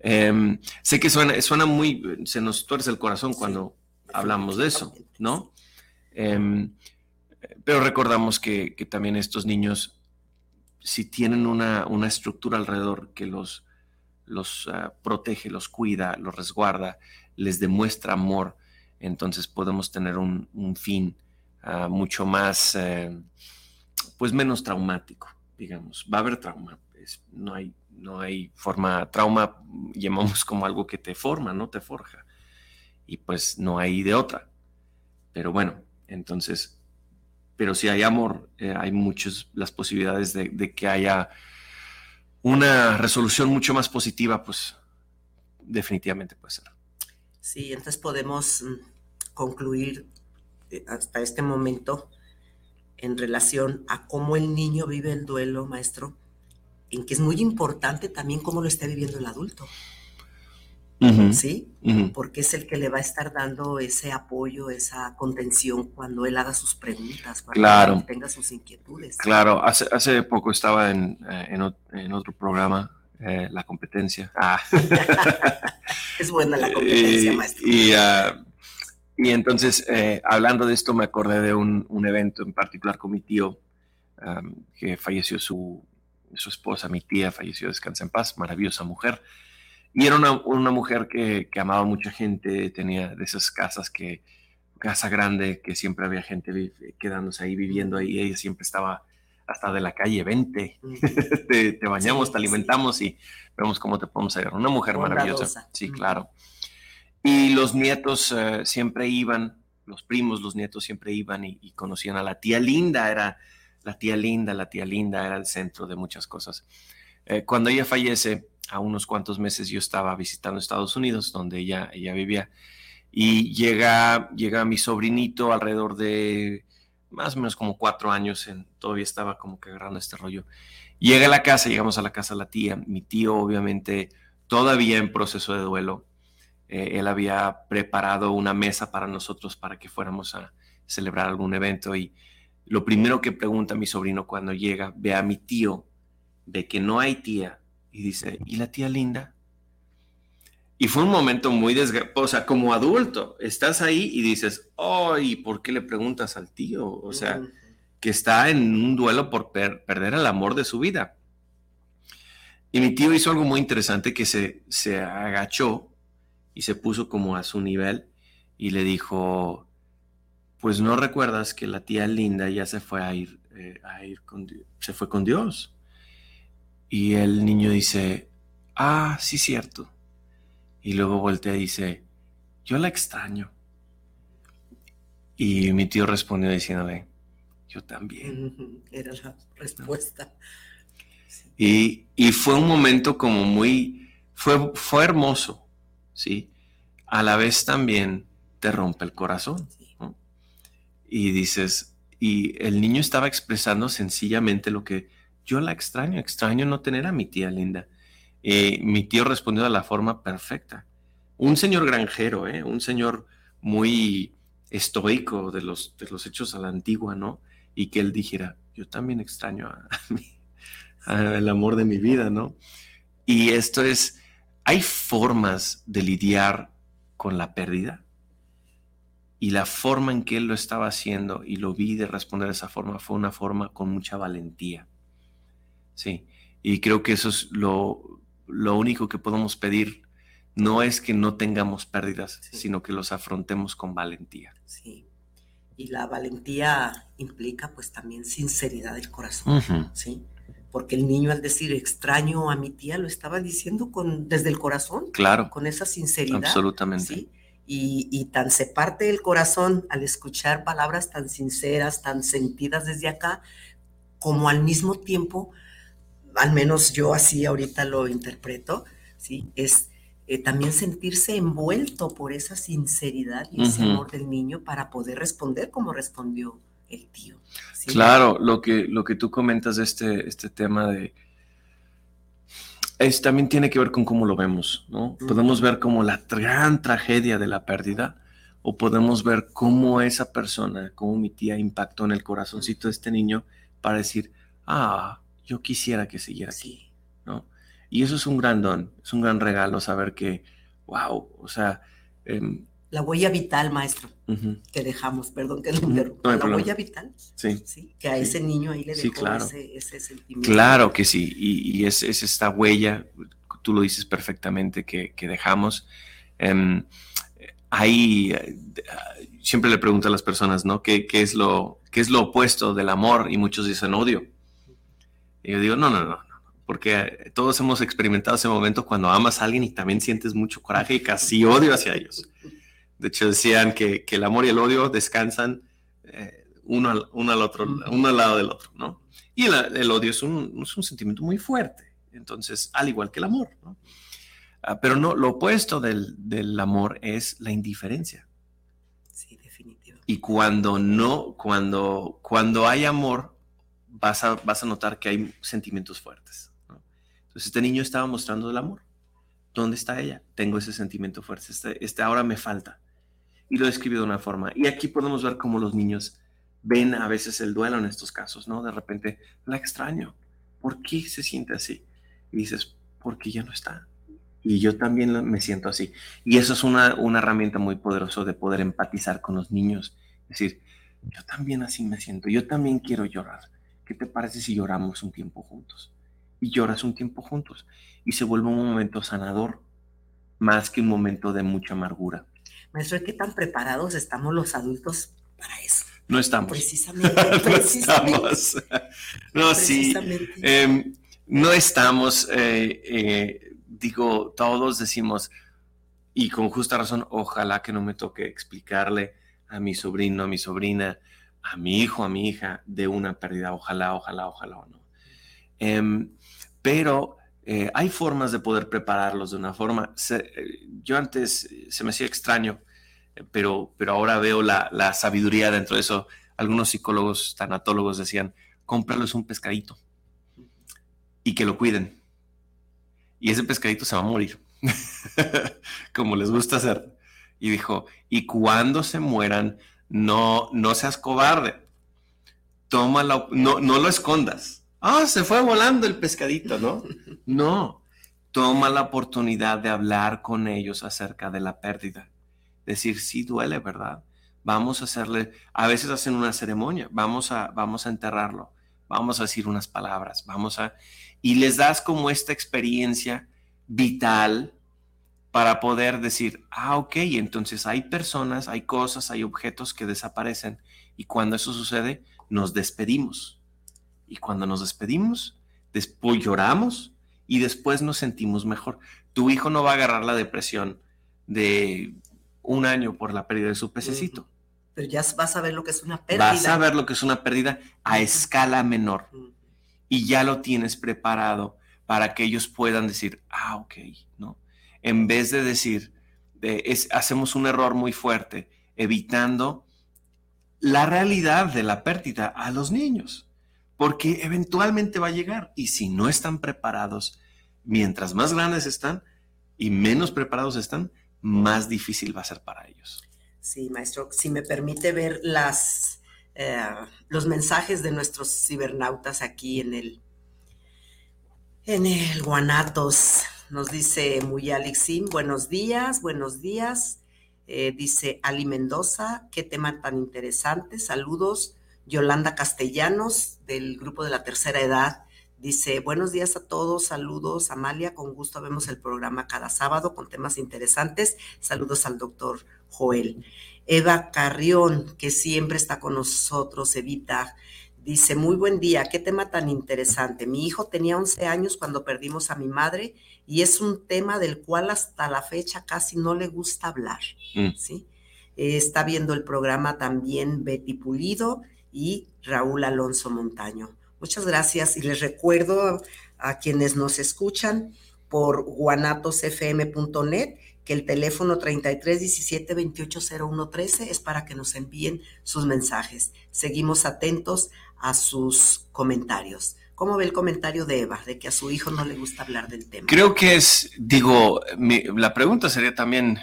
Em, sé que suena, suena muy, se nos tuerce el corazón cuando hablamos de eso, ¿no? Em, pero recordamos que, que también estos niños, si tienen una, una estructura alrededor que los, los ah, protege, los cuida, los resguarda, les demuestra amor, entonces podemos tener un, un fin ah, mucho más, eh, pues menos traumático, digamos. Va a haber trauma, no, hay, no hay forma, trauma llamamos como algo que te forma, no te forja. Y pues no hay de otra. Pero bueno, entonces, pero si hay amor, eh, hay muchas las posibilidades de, de que haya una resolución mucho más positiva, pues definitivamente puede ser. Sí, entonces podemos mm, concluir hasta este momento en relación a cómo el niño vive el duelo, maestro, en que es muy importante también cómo lo está viviendo el adulto, ¿sí? Porque es el que le va a estar dando ese apoyo, esa contención cuando él haga sus preguntas, cuando Claro. él tenga sus inquietudes. Claro, hace, hace poco estaba en, eh, en, ot- en otro programa, eh, La Competencia. Ah. [laughs] Es buena la [laughs] competencia, maestro. Y, ah, y entonces, eh, hablando de esto, me acordé de un, un evento en particular con mi tío, que falleció su, su esposa, mi tía falleció, descansa en paz, maravillosa mujer. Y era una, una mujer que, que amaba a mucha gente, tenía de esas casas que, casa grande, que siempre había gente quedándose ahí, viviendo ahí, ella siempre estaba hasta de la calle, vente, [laughs] te, te bañamos, Sí, te alimentamos y vemos cómo te podemos ayudar. Una mujer maravillosa, sí, claro. Y los nietos eh, siempre iban, los primos, los nietos siempre iban y, conocían a la tía Linda, era la tía Linda, la tía Linda era el centro de muchas cosas. Eh, cuando ella fallece, a unos cuantos meses yo estaba visitando Estados Unidos, donde ella, ella vivía, y llega, llega mi sobrinito alrededor de más o menos como cuatro años, en, todavía estaba como que agarrando este rollo. Llega a la casa, llegamos a la casa de la tía, mi tío obviamente todavía en proceso de duelo, eh, él había preparado una mesa para nosotros para que fuéramos a celebrar algún evento y lo primero que pregunta mi sobrino cuando llega, ve a mi tío, ve que no hay tía y dice, ¿y la tía linda? Y fue un momento muy desgraciado, o sea, como adulto, estás ahí y dices, ay, ¿por qué le preguntas al tío? O sea, que está en un duelo por perder el amor de su vida. Y mi tío hizo algo muy interesante que se, se agachó y se puso como a su nivel y le dijo, pues no recuerdas que la tía Linda ya se fue a ir, eh, a ir con, se fue con Dios. Y el niño dice, ah, sí, cierto. Y luego voltea y dice, yo la extraño. Y mi tío respondió diciéndole, yo también. Era la respuesta. Y, fue un momento como muy, fue, fue hermoso, ¿sí? A la vez también te rompe el corazón. Y dices, y el niño estaba expresando sencillamente lo que yo la extraño, extraño no tener a mi tía linda. Eh, mi tío respondió de la forma perfecta. Un señor granjero, ¿eh? un señor muy estoico de los, de los hechos a la antigua, ¿no? Y que él dijera, yo también extraño a, [laughs] el amor de mi vida, ¿no? Y esto es, hay formas de lidiar con la pérdida. Y la forma en que él lo estaba haciendo y lo vi de responder de esa forma fue una forma con mucha valentía. Sí, y creo que eso es lo, lo único que podemos pedir. No es que no tengamos pérdidas, sino que los afrontemos con valentía. Sí. Y la valentía implica pues también sinceridad del corazón, ¿sí? Porque el niño al decir extraño a mi tía lo estaba diciendo con, desde el corazón. Claro. Con esa sinceridad. Absolutamente. ¿sí? Y, y, tan se parte el corazón al escuchar palabras tan sinceras, tan sentidas desde acá, como al mismo tiempo al menos yo así ahorita lo interpreto, ¿sí? Es eh, también sentirse envuelto por esa sinceridad y ese amor del niño para poder responder como respondió el tío. Claro, lo que, lo que tú comentas de este, este tema de... Es, también tiene que ver con cómo lo vemos, ¿no? Podemos ver como la gran tragedia de la pérdida o podemos ver cómo esa persona, cómo mi tía impactó en el corazoncito de este niño para decir, ah, yo quisiera que siguiera aquí, ¿no? Y eso es un gran don, es un gran regalo saber que, wow, o sea... Em, la huella vital, maestro, que dejamos, perdón que lo la huella vital, sí. sí que a ese niño ahí le dejó ese, sentimiento. Claro que sí, y, es, esta huella, tú lo dices perfectamente, que, dejamos. Em, ahí siempre le pregunto a las personas, ¿no? ¿Qué, ¿Qué, es lo, ¿Qué es lo opuesto del amor? Y muchos dicen odio. Y yo digo, no, no, no, porque todos hemos experimentado ese momento cuando amas a alguien y también sientes mucho coraje y casi odio hacia ellos. De hecho, decían que, el amor y el odio descansan eh, uno, al, uno, al, otro, uno al lado del otro, ¿no? Y el, odio es un, es un, sentimiento muy fuerte, entonces, al igual que el amor, ¿no? Ah, pero no, lo opuesto del, del amor es la indiferencia. Sí, definitivamente. Y cuando no, cuando, cuando hay amor, vas a, vas a notar que hay sentimientos fuertes. Entonces este niño estaba mostrando el amor. ¿Dónde está ella? Tengo ese sentimiento fuerte. Este, este ahora me falta. Y lo describió de una forma. Y aquí podemos ver cómo los niños ven a veces el duelo en estos casos, ¿no? De repente, la extraño. ¿Por qué se siente así? Y dices, porque ya no está. Y yo también me siento así. Y eso es una, una herramienta muy poderosa de poder empatizar con los niños. Decir, yo también así me siento. Yo también quiero llorar ¿qué te parece si lloramos un tiempo juntos? Y lloras un tiempo juntos y se vuelve un momento sanador más que un momento de mucha amargura. Maestro, ¿qué tan preparados estamos los adultos para eso? No estamos. Precisamente. [laughs] no estamos. No, sí. Em, no estamos. Eh, eh, digo, todos decimos, y con justa razón, ojalá que no me toque explicarle a mi sobrino, a mi sobrina, a mi hijo, a mi hija de una pérdida, ojalá, ojalá, ojalá o no. Em, pero eh, hay formas de poder prepararlos de una forma. Eh, yo antes eh, se me hacía extraño, pero, pero ahora veo la, sabiduría dentro de eso. Algunos psicólogos, tanatólogos decían, cómprales un pescadito y que lo cuiden. Y ese pescadito se va a morir, [laughs] como les gusta hacer. Y dijo, y cuando se mueran, no, no seas cobarde. Tómalo, no, no lo escondas. Ah, se fue volando el pescadito, ¿no? [laughs] No, toma la oportunidad de hablar con ellos acerca de la pérdida. Decir, sí duele, ¿verdad? Vamos a hacerle, a veces hacen una ceremonia, vamos a, vamos a enterrarlo, vamos a decir unas palabras, vamos a, y les das como esta experiencia vital para poder decir, ah, ok, entonces hay personas, hay cosas, hay objetos que desaparecen y cuando eso sucede, nos despedimos. Y cuando nos despedimos, después lloramos y después nos sentimos mejor. Tu hijo no va a agarrar la depresión de un año por la pérdida de su pececito. Pero ya vas a ver lo que es una pérdida. Vas a ver lo que es una pérdida a escala menor. Y ya lo tienes preparado para que ellos puedan decir, ah, ok, ¿no? En vez de decir, hacemos un error muy fuerte, evitando la realidad de la pérdida a los niños, porque eventualmente va a llegar. Y si no están preparados, mientras más grandes están y menos preparados están, más difícil va a ser para ellos. Sí, maestro, si me permite ver las, eh, los mensajes de nuestros cibernautas aquí en el, en el Guanatos. Nos dice muy buenos días, buenos días. Eh, dice Ali Mendoza, qué tema tan interesante. Saludos. Yolanda Castellanos, del grupo de la tercera edad. Dice, buenos días a todos, saludos Amalia, con gusto vemos el programa cada sábado con temas interesantes. Saludos al doctor Joel. Eva Carrión, que siempre está con nosotros, Evita, Dice, muy buen día, qué tema tan interesante. Mi hijo tenía 11 años cuando perdimos a mi madre y es un tema del cual hasta la fecha casi no le gusta hablar. Mm. ¿sí? Eh, está viendo el programa también Betty Pulido y Raúl Alonso Montaño. Muchas gracias y les recuerdo a quienes nos escuchan por guanatosfm.net que el teléfono 33 17 28 01 13 es para que nos envíen sus mensajes. Seguimos atentos a sus comentarios. ¿Cómo ve el comentario de Eva, de que a su hijo no le gusta hablar del tema? Creo que es, digo, la pregunta sería también,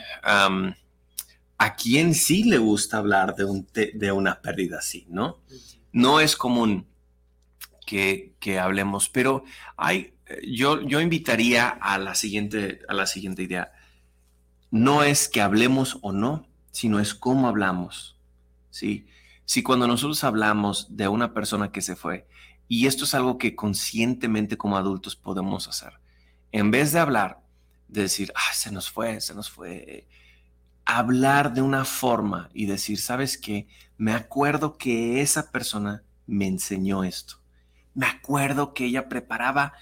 ¿a quién sí le gusta hablar de, un de una pérdida así, no? No es común que, que hablemos, pero hay, yo, yo invitaría a la, siguiente, a la siguiente idea. No es que hablemos o no, sino es cómo hablamos, ¿sí? si cuando nosotros hablamos de una persona que se fue, y esto es algo que conscientemente como adultos podemos hacer, en vez de hablar, de decir, ah, se nos fue, se nos fue, hablar de una forma y decir, ¿sabes qué? Me acuerdo que esa persona me enseñó esto. Me acuerdo que ella preparaba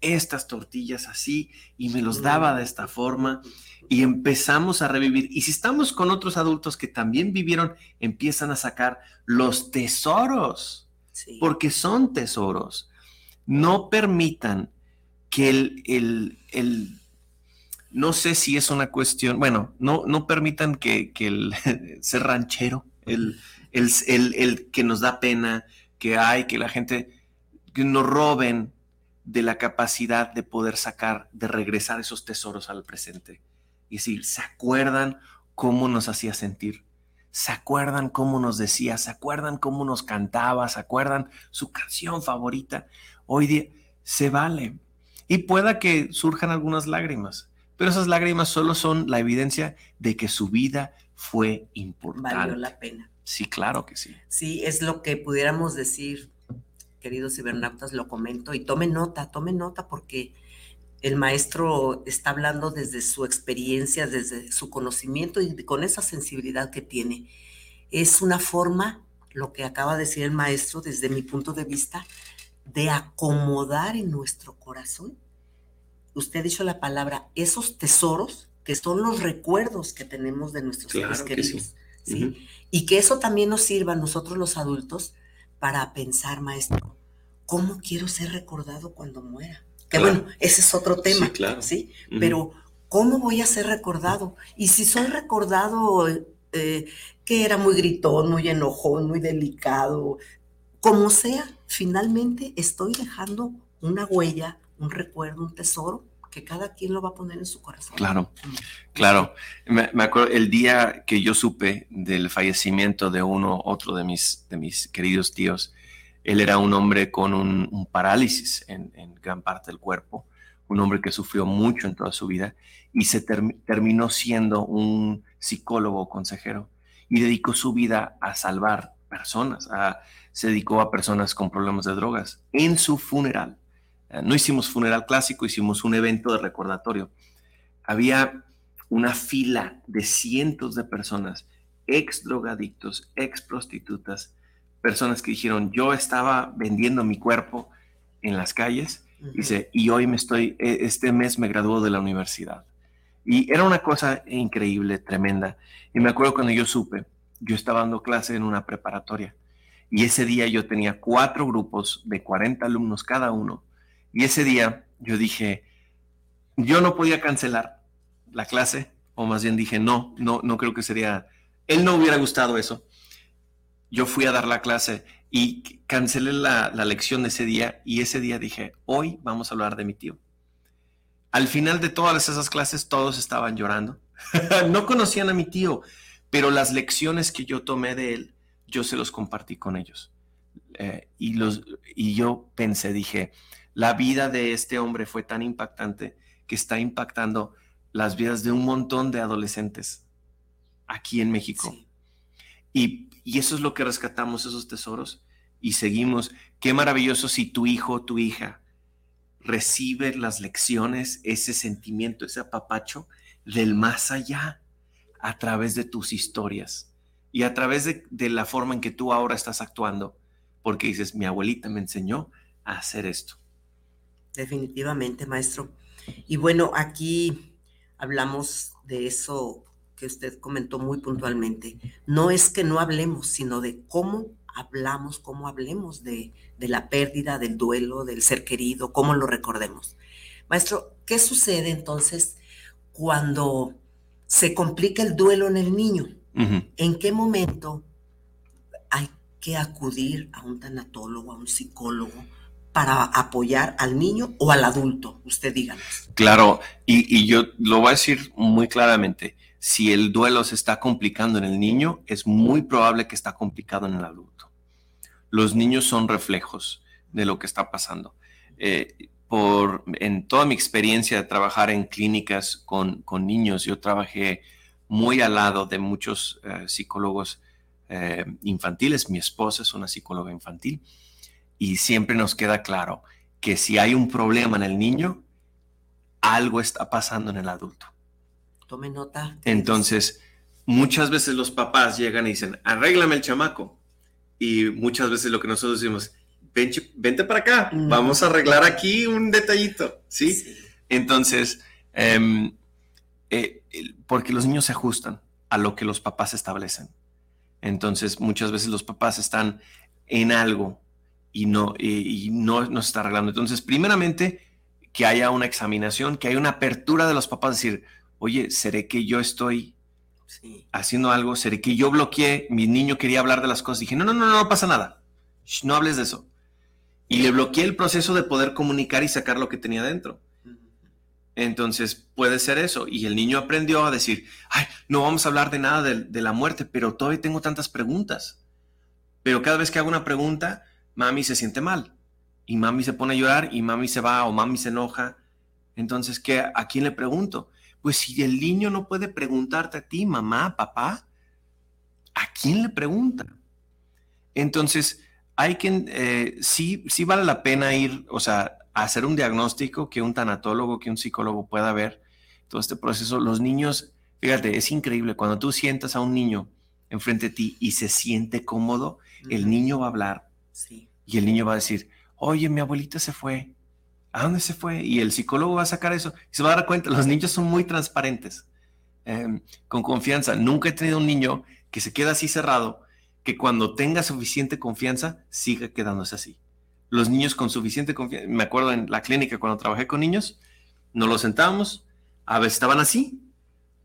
estas tortillas así y me los daba de esta forma y empezamos a revivir. Y si estamos con otros adultos que también vivieron, empiezan a sacar los tesoros, porque son tesoros. No permitan que el, el, el, no sé si es una cuestión, bueno, no, no permitan que, que el [laughs] ser ranchero, el, el, el, que nos da pena, que hay, que la gente, que nos roben de la capacidad de poder sacar, de regresar esos tesoros al presente. Y decir, ¿se acuerdan cómo nos hacía sentir? ¿Se acuerdan cómo nos decía? ¿Se acuerdan cómo nos cantaba? ¿Se acuerdan su canción favorita? Hoy día se vale. Y pueda que surjan algunas lágrimas, pero esas lágrimas solo son la evidencia de que su vida fue importante. Valió la pena. Sí, claro que sí. Sí, es lo que pudiéramos decir queridos cibernautas, lo comento y tome nota, tome nota porque el maestro está hablando desde su experiencia, desde su conocimiento y con esa sensibilidad que tiene. Es una forma, lo que acaba de decir el maestro desde mi punto de vista, de acomodar en nuestro corazón. Usted ha dicho la palabra, esos tesoros que son los recuerdos que tenemos de nuestros seres queridos. sí. Y que eso también nos sirva a nosotros los adultos para pensar, maestro, ¿cómo quiero ser recordado cuando muera? Que bueno, ese es otro tema, sí, claro. ¿sí? Pero, ¿cómo voy a ser recordado? Y si soy recordado eh, que era muy gritón, muy enojón, muy delicado, como sea, finalmente estoy dejando una huella, un recuerdo, un tesoro que cada quien lo va a poner en su corazón. Claro, claro. Me, acuerdo el día que yo supe del fallecimiento de uno, otro de mis, de mis queridos tíos. Él era un hombre con un, parálisis en, gran parte del cuerpo, un hombre que sufrió mucho en toda su vida y se terminó siendo un psicólogo consejero y dedicó su vida a salvar personas, se dedicó a personas con problemas de drogas. En su funeral, no hicimos funeral clásico, hicimos un evento de recordatorio. Había una fila de cientos de personas, ex drogadictos, ex prostitutas, personas que dijeron, yo estaba vendiendo mi cuerpo en las calles, dice, y hoy me estoy, e, este mes me graduó de la universidad. Y era una cosa increíble, tremenda. Y me acuerdo cuando yo supe, yo estaba dando clase en una preparatoria. Y ese día yo tenía cuatro grupos de 40 alumnos cada uno. Y ese día yo dije, yo no podía cancelar la clase, o más bien dije, no, no, no creo que sería, él no hubiera gustado eso. Yo fui a dar la clase y cancelé la, la lección ese día y ese día dije, hoy vamos a hablar de mi tío. Al final de todas esas clases todos estaban llorando. [laughs] no conocían a mi tío, pero las lecciones que yo tomé de él, yo se los compartí con ellos. Eh, y, los, y yo pensé, dije, la vida de este hombre fue tan impactante que está impactando las vidas de un montón de adolescentes aquí en México. Y, y, eso es lo que rescatamos, esos tesoros, y seguimos. Qué maravilloso si tu hijo o tu hija recibe las lecciones, ese sentimiento, ese apapacho del más allá a través de tus historias y a través de, la forma en que tú ahora estás actuando, porque dices, mi abuelita me enseñó a hacer esto. Definitivamente, maestro. Y bueno, aquí hablamos de eso que usted comentó muy puntualmente. No es que no hablemos, sino de cómo hablamos, cómo hablemos de, la pérdida, del duelo, del ser querido, cómo lo recordemos. Maestro, ¿qué sucede entonces cuando se complica el duelo en el niño? ¿En qué momento hay que acudir a un tanatólogo, a un psicólogo? Para apoyar al niño o al adulto? Usted díganos. Claro, y, yo lo voy a decir muy claramente. Si el duelo se está complicando en el niño, es muy probable que está complicado en el adulto los niños son reflejos de lo que está pasando. Eh, por, en toda mi experiencia de trabajar en clínicas con, niños, yo trabajé muy al lado de muchos eh, psicólogos eh, infantiles. Mi esposa es una psicóloga infantil y siempre nos queda claro que si hay un problema en el niño, algo está pasando en el adulto. Tome nota. Entonces, muchas veces los papás llegan y dicen, arréglame el chamaco y muchas veces lo que nosotros decimos, vente para acá, vamos a arreglar aquí un detallito, ¿sí? Entonces, em, eh, porque los niños se ajustan a lo que los papás establecen. Entonces, muchas veces los papás están en algo y no, y, no, no se está arreglando. Entonces, primeramente, que haya una examinación, que haya una apertura de los papás, decir, oye, ¿seré que yo estoy haciendo algo, seré que yo bloqueé, mi niño quería hablar de las cosas, dije, no, no, no, no pasa nada, no hables de eso. Y le bloqueé el proceso de poder comunicar y sacar lo que tenía dentro. Entonces puede ser eso. Y el niño aprendió a decir, ay, no vamos a hablar de nada de, de, la muerte, pero todavía tengo tantas preguntas. Pero cada vez que hago una pregunta, mami se siente mal. Y mami se pone a llorar y mami se va o mami se enoja. Entonces, ¿qué, ¿a quién le pregunto? Pues si el niño no puede preguntarte a ti, mamá, papá, ¿a quién le pregunta? Entonces, hay que, eh, sí, sí vale la pena ir, o sea, hacer un diagnóstico que un tanatólogo, que un psicólogo pueda ver todo este proceso. Los niños, fíjate, es increíble, cuando tú sientas a un niño enfrente de ti y se siente cómodo, el niño va a hablar. Y el niño va a decir, oye, mi abuelita se fue, ¿a dónde se fue? Y el psicólogo va a sacar eso y se va a dar cuenta, los niños son muy transparentes, em, con confianza. Nunca he tenido un niño que se queda así cerrado, que cuando tenga suficiente confianza, siga quedándose así. Los niños con suficiente confianza, me acuerdo en la clínica cuando trabajé con niños, nos los sentábamos, a veces estaban así,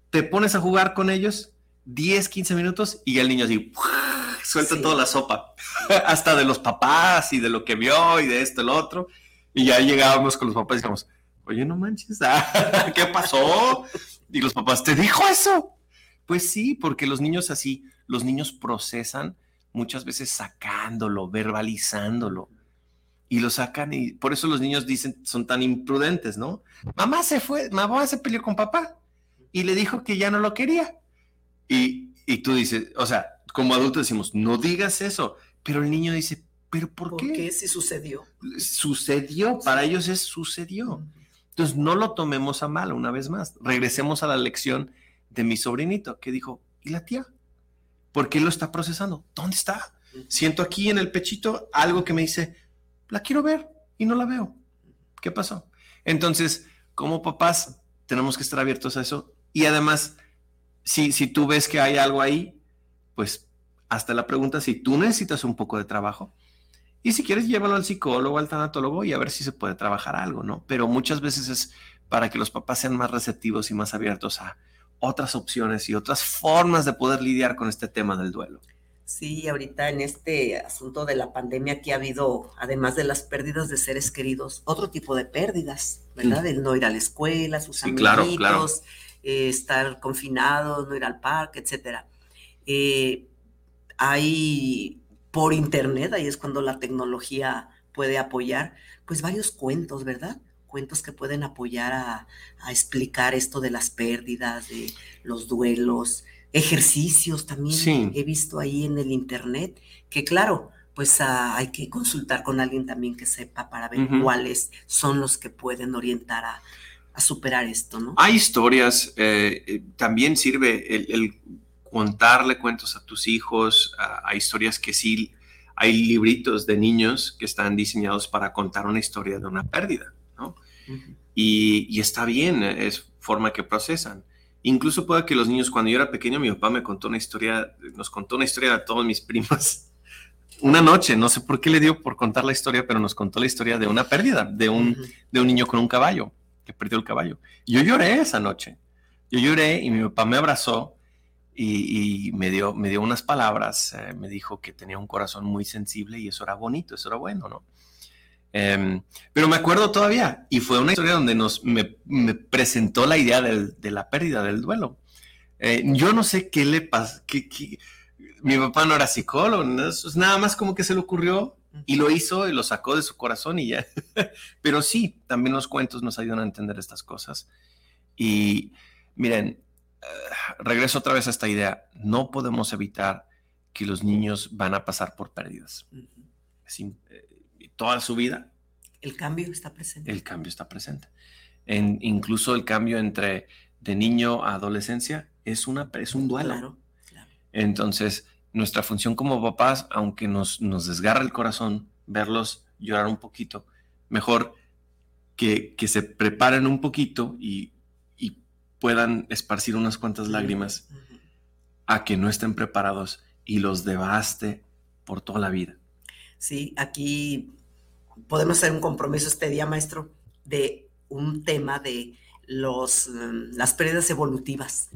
te pones a jugar con ellos 10, 15 minutos y el niño así suelta toda la sopa, [laughs] hasta de los papás y de lo que vio y de esto, el otro y ya llegábamos con los papás y decíamos, oye, no manches, ah, [laughs] ¿qué pasó? Y los papás, ¿te dijo eso? Pues sí, porque los niños así, los niños procesan muchas veces sacándolo, verbalizándolo. y lo sacan y por eso los niños dicen, son tan imprudentes, ¿no? Mamá se fue, mamá se peleó con papá y le dijo que ya no lo quería. Y, y tú dices, o sea, como adultos decimos, no digas eso, pero el niño dice, ¿pero por, ¿Por qué? qué si sucedió? Sucedió, para ellos es sucedió. Entonces no lo tomemos a mal una vez más. Regresemos a la lección de mi sobrinito que dijo, ¿y la tía? ¿Por qué lo está procesando? ¿Dónde está? Siento aquí en el pechito algo que me dice, la quiero ver y no la veo. ¿Qué pasó? Entonces, como papás, tenemos que estar abiertos a eso. Y además, si, si tú ves que hay algo ahí, pues hasta la pregunta si tú necesitas un poco de trabajo. Y si quieres, llévalo al psicólogo, al tanatólogo y a ver si se puede trabajar algo, ¿no? Pero muchas veces es para que los papás sean más receptivos y más abiertos a otras opciones y otras formas de poder lidiar con este tema del duelo. Sí, ahorita en este asunto de la pandemia que ha habido, además de las pérdidas de seres queridos, otro tipo de pérdidas, ¿verdad? Mm. El no ir a la escuela, sus Sí, amiguitos, claro, claro. eh, estar confinados, no ir al parque, etcétera. Eh, hay por internet, ahí es cuando la tecnología puede apoyar, pues varios cuentos, ¿verdad? Cuentos que pueden apoyar a, a explicar esto de las pérdidas, de los duelos, ejercicios también Sí. he visto ahí en el internet, que claro, pues ah, hay que consultar con alguien también que sepa para ver cuáles son los que pueden orientar a, a superar esto, ¿no? Hay historias, eh, eh, también sirve el, el contarle cuentos a tus hijos, a- hay historias que sí, hay libritos de niños que están diseñados para contar una historia de una pérdida, ¿no? Y, y está bien, es forma que procesan. Incluso puede que los niños, cuando yo era pequeño, mi papá me contó una historia, nos contó una historia a todos mis primos. [laughs] Una noche, no sé por qué le dio por contar la historia, pero nos contó la historia de una pérdida, de un, de un niño con un caballo, que perdió el caballo. Yo lloré esa noche. Yo lloré y mi papá me abrazó y, y me, dio, me dio unas palabras. eh, me dijo que tenía un corazón muy sensible y eso era bonito, eso era bueno, ¿no? Em, pero me acuerdo todavía y fue una historia donde nos, me, me presentó la idea de la pérdida, del duelo. Eh, yo no sé qué le pasó, mi papá no era psicólogo, ¿no? Es nada más como que se le ocurrió y lo hizo y lo sacó de su corazón y ya. [laughs] Pero sí, también los cuentos nos ayudan a entender estas cosas. Y miren, regreso otra vez a esta idea, no podemos evitar que los niños van a pasar por pérdidas. Eh, toda su vida El cambio está presente. el cambio está presente. En, incluso el cambio entre de niño a adolescencia es, una, es un duelo. Claro, Entonces, nuestra función como papás, aunque nos, nos desgarra el corazón verlos llorar un poquito, mejor que, que se preparen un poquito y puedan esparcir unas cuantas lágrimas a que no estén preparados y los devaste por toda la vida. Sí, aquí podemos hacer un compromiso este día, maestro, de un tema de los, mm, las pérdidas evolutivas,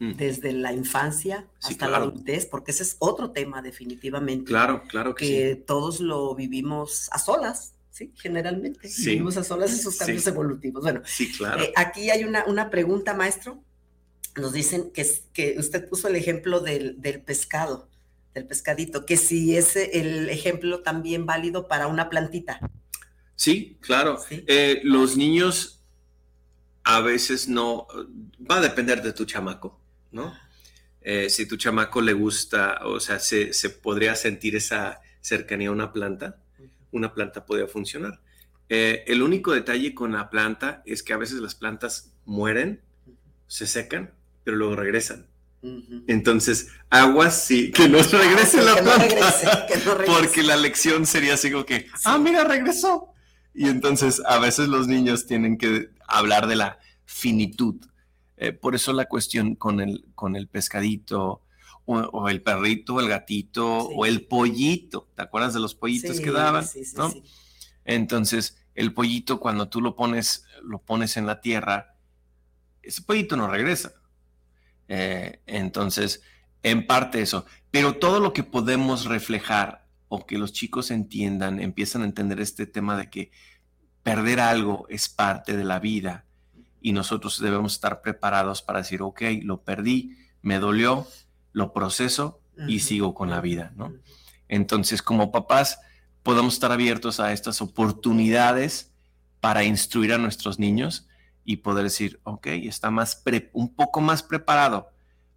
desde la infancia Sí, hasta claro. la adultez, porque ese es otro tema definitivamente. Claro, claro que que sí. todos lo vivimos a solas, ¿sí? Generalmente Sí. vivimos a solas esos Sí. cambios evolutivos. Bueno, Sí, claro. eh, aquí hay una, una pregunta, maestro. Nos dicen que, es- que usted puso el ejemplo del, del pescado, del pescadito, que si es el ejemplo también válido para una plantita. Sí, claro. Eh, los niños a veces no, va a depender de tu chamaco, ¿no? Eh, si tu chamaco le gusta, o sea, se, se podría sentir esa cercanía a una planta, una planta podría funcionar. Eh, el único detalle con la planta es que a veces las plantas mueren, se secan, pero luego regresan. Entonces, aguas sí, que no regrese Ah, la que no planta. regrese, que no regrese. Porque la lección sería así como que, ah, mira, regresó. Y entonces a veces los niños tienen que hablar de la finitud. Eh, por eso la cuestión con el, con el pescadito, o, o el perrito, o el gatito, o el pollito. ¿Te acuerdas de los pollitos Sí, que daban? sí, sí, ¿no? sí. Entonces, el pollito, cuando tú lo pones, lo pones en la tierra, ese pollito no regresa. Eh, entonces, en parte eso. Pero todo lo que podemos reflejar o que los chicos entiendan, empiezan a entender este tema de que perder algo es parte de la vida y nosotros debemos estar preparados para decir, ok, lo perdí, me dolió, lo proceso y sigo con la vida, ¿no? Entonces, como papás, podamos estar abiertos a estas oportunidades para instruir a nuestros niños y poder decir, ok, está más un poco más preparado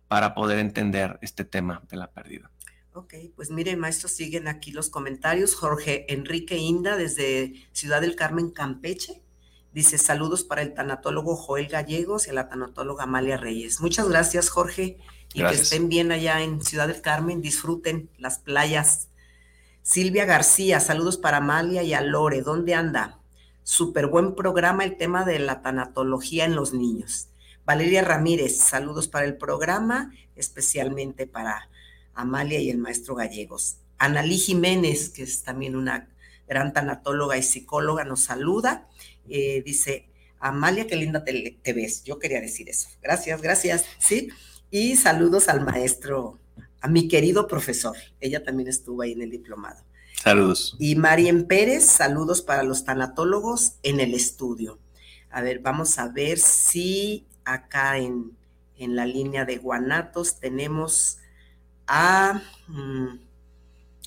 para poder entender este tema de la pérdida. Ok, pues miren, maestro, siguen aquí los comentarios. Jorge Enrique Inda, desde Ciudad del Carmen, Campeche, dice saludos para el tanatólogo Joel Gallegos y la tanatóloga Amalia Reyes. Muchas gracias, Jorge, y que estén bien allá en Ciudad del Carmen, disfruten las playas. Silvia García, saludos para Amalia y a Lore, ¿dónde anda? Súper buen programa el tema de la tanatología en los niños. Valeria Ramírez, saludos para el programa, especialmente para Amalia y el maestro Gallegos. Analí Jiménez, que es también una gran tanatóloga y psicóloga, nos saluda. Eh, dice, Amalia, qué linda te, te, ves. Yo quería decir eso. Gracias, gracias. Sí. Y saludos al maestro, a mi querido profesor. Ella también estuvo ahí en el diplomado. Saludos. Y Marien Pérez, saludos para los tanatólogos en el estudio. A ver, vamos a ver si acá en, en la línea de Guanatos tenemos a mm,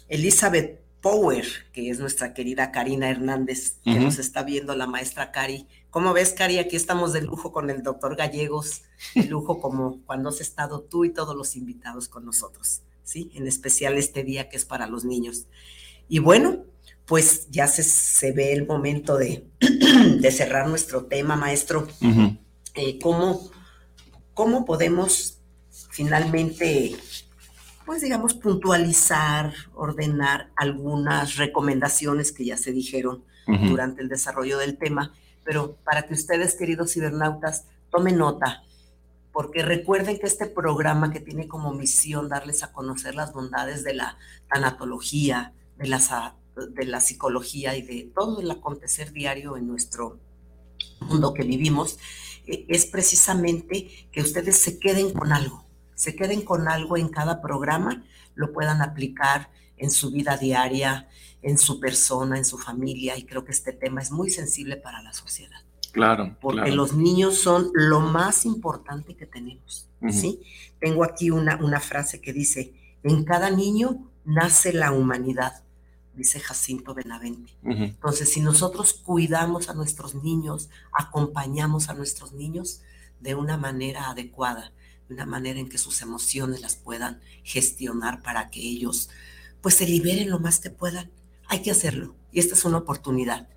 Elizabeth Power, que es nuestra querida Karina Hernández, que nos está viendo la maestra Cari. ¿Cómo ves, Cari? Aquí estamos de lujo con el doctor Gallegos, de lujo como cuando has estado tú y todos los invitados con nosotros, ¿sí? En especial este día que es para los niños. Y bueno, pues ya se, ve el momento [clears throat] de, cerrar nuestro tema, maestro. Eh, ¿cómo, ¿Cómo podemos finalmente pues digamos, puntualizar, ordenar algunas recomendaciones que ya se dijeron durante el desarrollo del tema, pero para que ustedes, queridos cibernautas, tomen nota, porque recuerden que este programa que tiene como misión darles a conocer las bondades de la tanatología, de la, de la psicología y de todo el acontecer diario en nuestro mundo que vivimos, eh, es precisamente que ustedes se queden con algo se queden con algo en cada programa, lo puedan aplicar en su vida diaria, en su persona, en su familia, y creo que este tema es muy sensible para la sociedad. Claro. Porque los niños son lo más importante que tenemos, ¿sí? Tengo aquí una, una frase que dice, en cada niño nace la humanidad, dice Jacinto Benavente. Entonces, si nosotros cuidamos a nuestros niños, acompañamos a nuestros niños de una manera adecuada, de una manera en que sus emociones las puedan gestionar para que ellos pues se liberen lo más que puedan. Hay que hacerlo y esta es una oportunidad.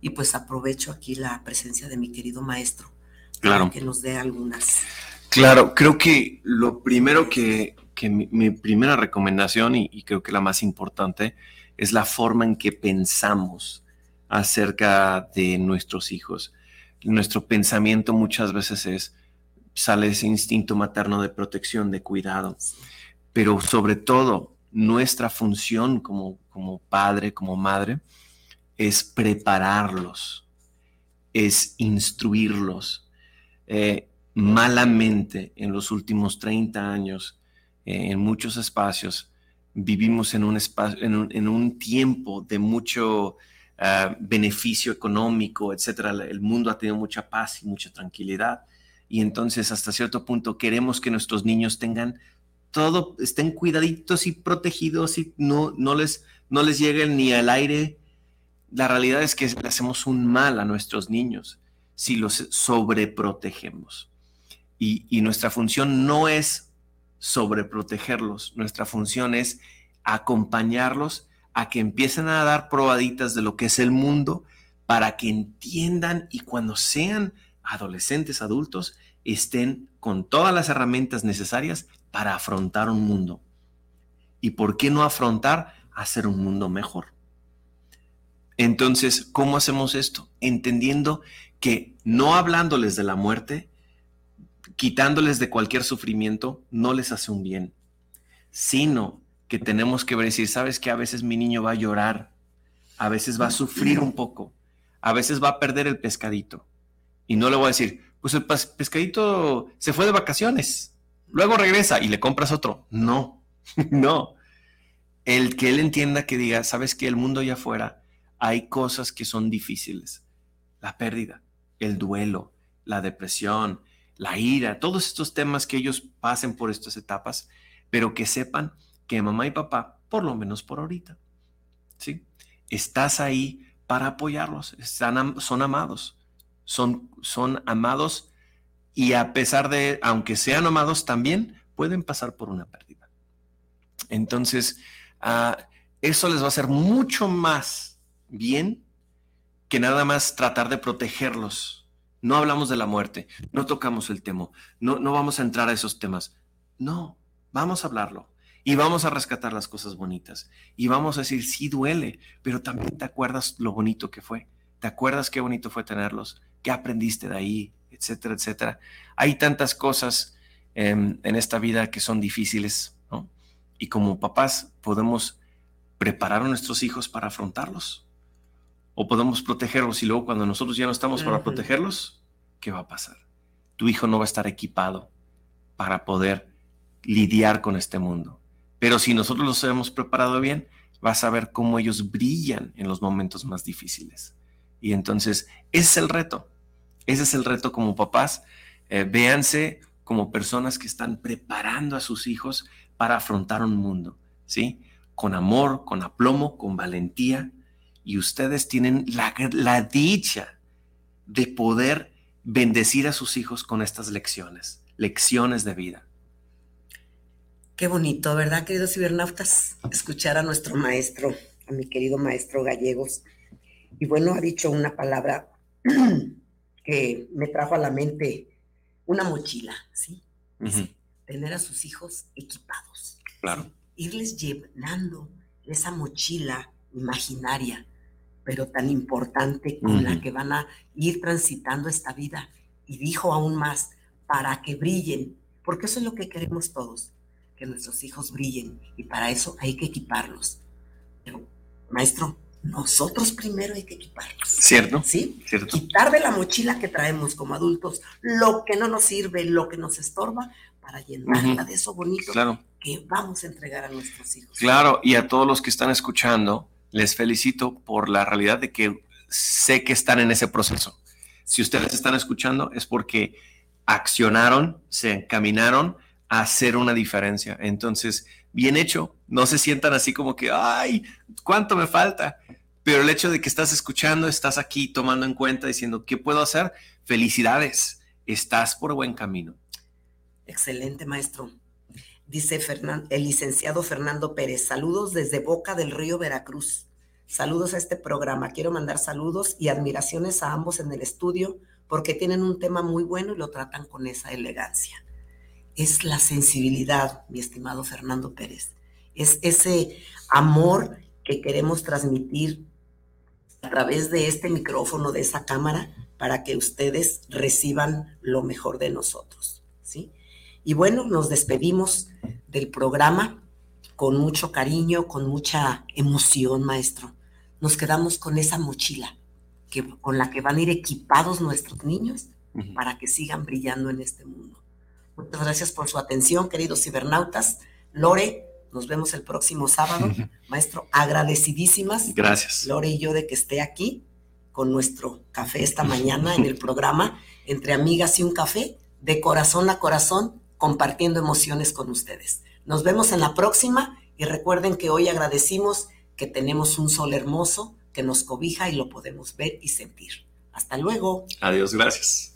Y pues aprovecho aquí la presencia de mi querido maestro claro. para que nos dé algunas. Claro, creo que lo primero que, que mi, primera recomendación y, y creo que la más importante es la forma en que pensamos acerca de nuestros hijos. Nuestro pensamiento muchas veces es, sale ese instinto materno de protección, de cuidado. Pero sobre todo, nuestra función como, como padre, como madre, es prepararlos, es instruirlos. Eh, malamente en los últimos 30 años, eh, en muchos espacios, vivimos en un, espacio, en un, tiempo de mucho ah, beneficio económico, etcétera. El mundo ha tenido mucha paz y mucha tranquilidad y entonces hasta cierto punto queremos que nuestros niños tengan todo, estén cuidaditos y protegidos y no, no, les, no les ni al aire. La realidad es que le hacemos un mal a nuestros niños si los sobreprotegemos. Y, y nuestra función no es sobreprotegerlos, nuestra función es acompañarlos a que empiecen a dar probaditas de lo que es el mundo para que entiendan y cuando sean adolescentes, adultos, estén con todas las herramientas necesarias para afrontar un mundo. ¿Y por qué no afrontar hacer un mundo mejor? Entonces, ¿cómo hacemos esto? Entendiendo que no hablándoles de la muerte, quitándoles de cualquier sufrimiento, no les hace un bien, sino que tenemos que decir, sabes que a veces mi niño va a llorar, a veces va a sufrir un poco, a veces va a perder el pescadito, y no le voy a decir, pues el pescadito se fue de vacaciones, luego regresa y le compras otro. No, [laughs] no. El que él entienda que diga, sabes que el mundo allá afuera hay cosas que son difíciles. La pérdida, el duelo, la depresión, la ira, todos estos temas que ellos pasen por estas etapas, pero que sepan que mamá y papá, por lo menos por ahorita, ¿sí? estás ahí para apoyarlos. Están, son amados, son, son amados y a pesar de, aunque sean amados, también pueden pasar por una pérdida. Entonces, uh, eso les va a hacer mucho más bien que nada más tratar de protegerlos. No hablamos de la muerte, no tocamos el tema, no, no vamos a entrar a esos temas. No, vamos a hablarlo y vamos a rescatar las cosas bonitas y vamos a decir, sí duele, pero también te acuerdas lo bonito que fue, te acuerdas qué bonito fue tenerlos, qué aprendiste de ahí, etcétera, etcétera. Hay tantas cosas em, en esta vida que son difíciles, ¿no? Y como papás podemos preparar a nuestros hijos para afrontarlos o podemos protegerlos y luego cuando nosotros ya no estamos para protegerlos, ¿qué va a pasar? Tu hijo no va a estar equipado para poder lidiar con este mundo. Pero si nosotros los hemos preparado bien, vas a ver cómo ellos brillan en los momentos más difíciles. Y entonces, ese es el reto. Ese es el reto como papás. Eh, véanse como personas que están preparando a sus hijos para afrontar un mundo, ¿sí? Con amor, con aplomo, con valentía. Y ustedes tienen la, la dicha de poder bendecir a sus hijos con estas lecciones, lecciones de vida. Qué bonito, ¿verdad, queridos cibernautas? Escuchar a nuestro maestro, a mi querido maestro Gallegos. Y bueno, ha dicho una palabra [clears throat] que me trajo a la mente, una mochila, ¿sí? Tener a sus hijos equipados. Claro. Irles llenando esa mochila imaginaria, pero tan importante con la que van a ir transitando esta vida. Y dijo aún más, para que brillen, porque eso es lo que queremos todos, que nuestros hijos brillen. Y para eso hay que equiparlos. Pero, maestro, nosotros primero hay que equiparnos. ¿Cierto? ¿Sí? ¿Cierto? Quitar de la mochila que traemos como adultos lo que no nos sirve, lo que nos estorba, para llenarla de eso bonito claro. que vamos a entregar a nuestros hijos. Claro, y a todos los que están escuchando, les felicito por la realidad de que sé que están en ese proceso. Si ustedes están escuchando es porque accionaron, se encaminaron a hacer una diferencia. Entonces, bien hecho, no se sientan así como que, ay, ¿cuánto me falta? Pero el hecho de que estás escuchando, estás aquí tomando en cuenta, diciendo, ¿qué puedo hacer? Felicidades, estás por buen camino. Excelente, maestro. Dice el licenciado Fernando Pérez, saludos desde Boca del Río Veracruz. Saludos a este programa. Quiero mandar saludos y admiraciones a ambos en el estudio porque tienen un tema muy bueno y lo tratan con esa elegancia. Es la sensibilidad, mi estimado Fernando Pérez. Es ese amor que queremos transmitir a través de este micrófono, de esa cámara, para que ustedes reciban lo mejor de nosotros. ¿sí? Y bueno, nos despedimos del programa con mucho cariño, con mucha emoción, maestro. Nos quedamos con esa mochila que, con la que van a ir equipados nuestros niños para que sigan brillando en este mundo. Muchas gracias por su atención, queridos cibernautas. Lore, nos vemos el próximo sábado. [laughs] Maestro, agradecidísimas. Gracias. Lore y yo de que esté aquí con nuestro café esta mañana en el programa Entre Amigas y un Café, de corazón a corazón, compartiendo emociones con ustedes. Nos vemos en la próxima y recuerden que hoy agradecimos que tenemos un sol hermoso que nos cobija y lo podemos ver y sentir. Hasta luego. Adiós, gracias.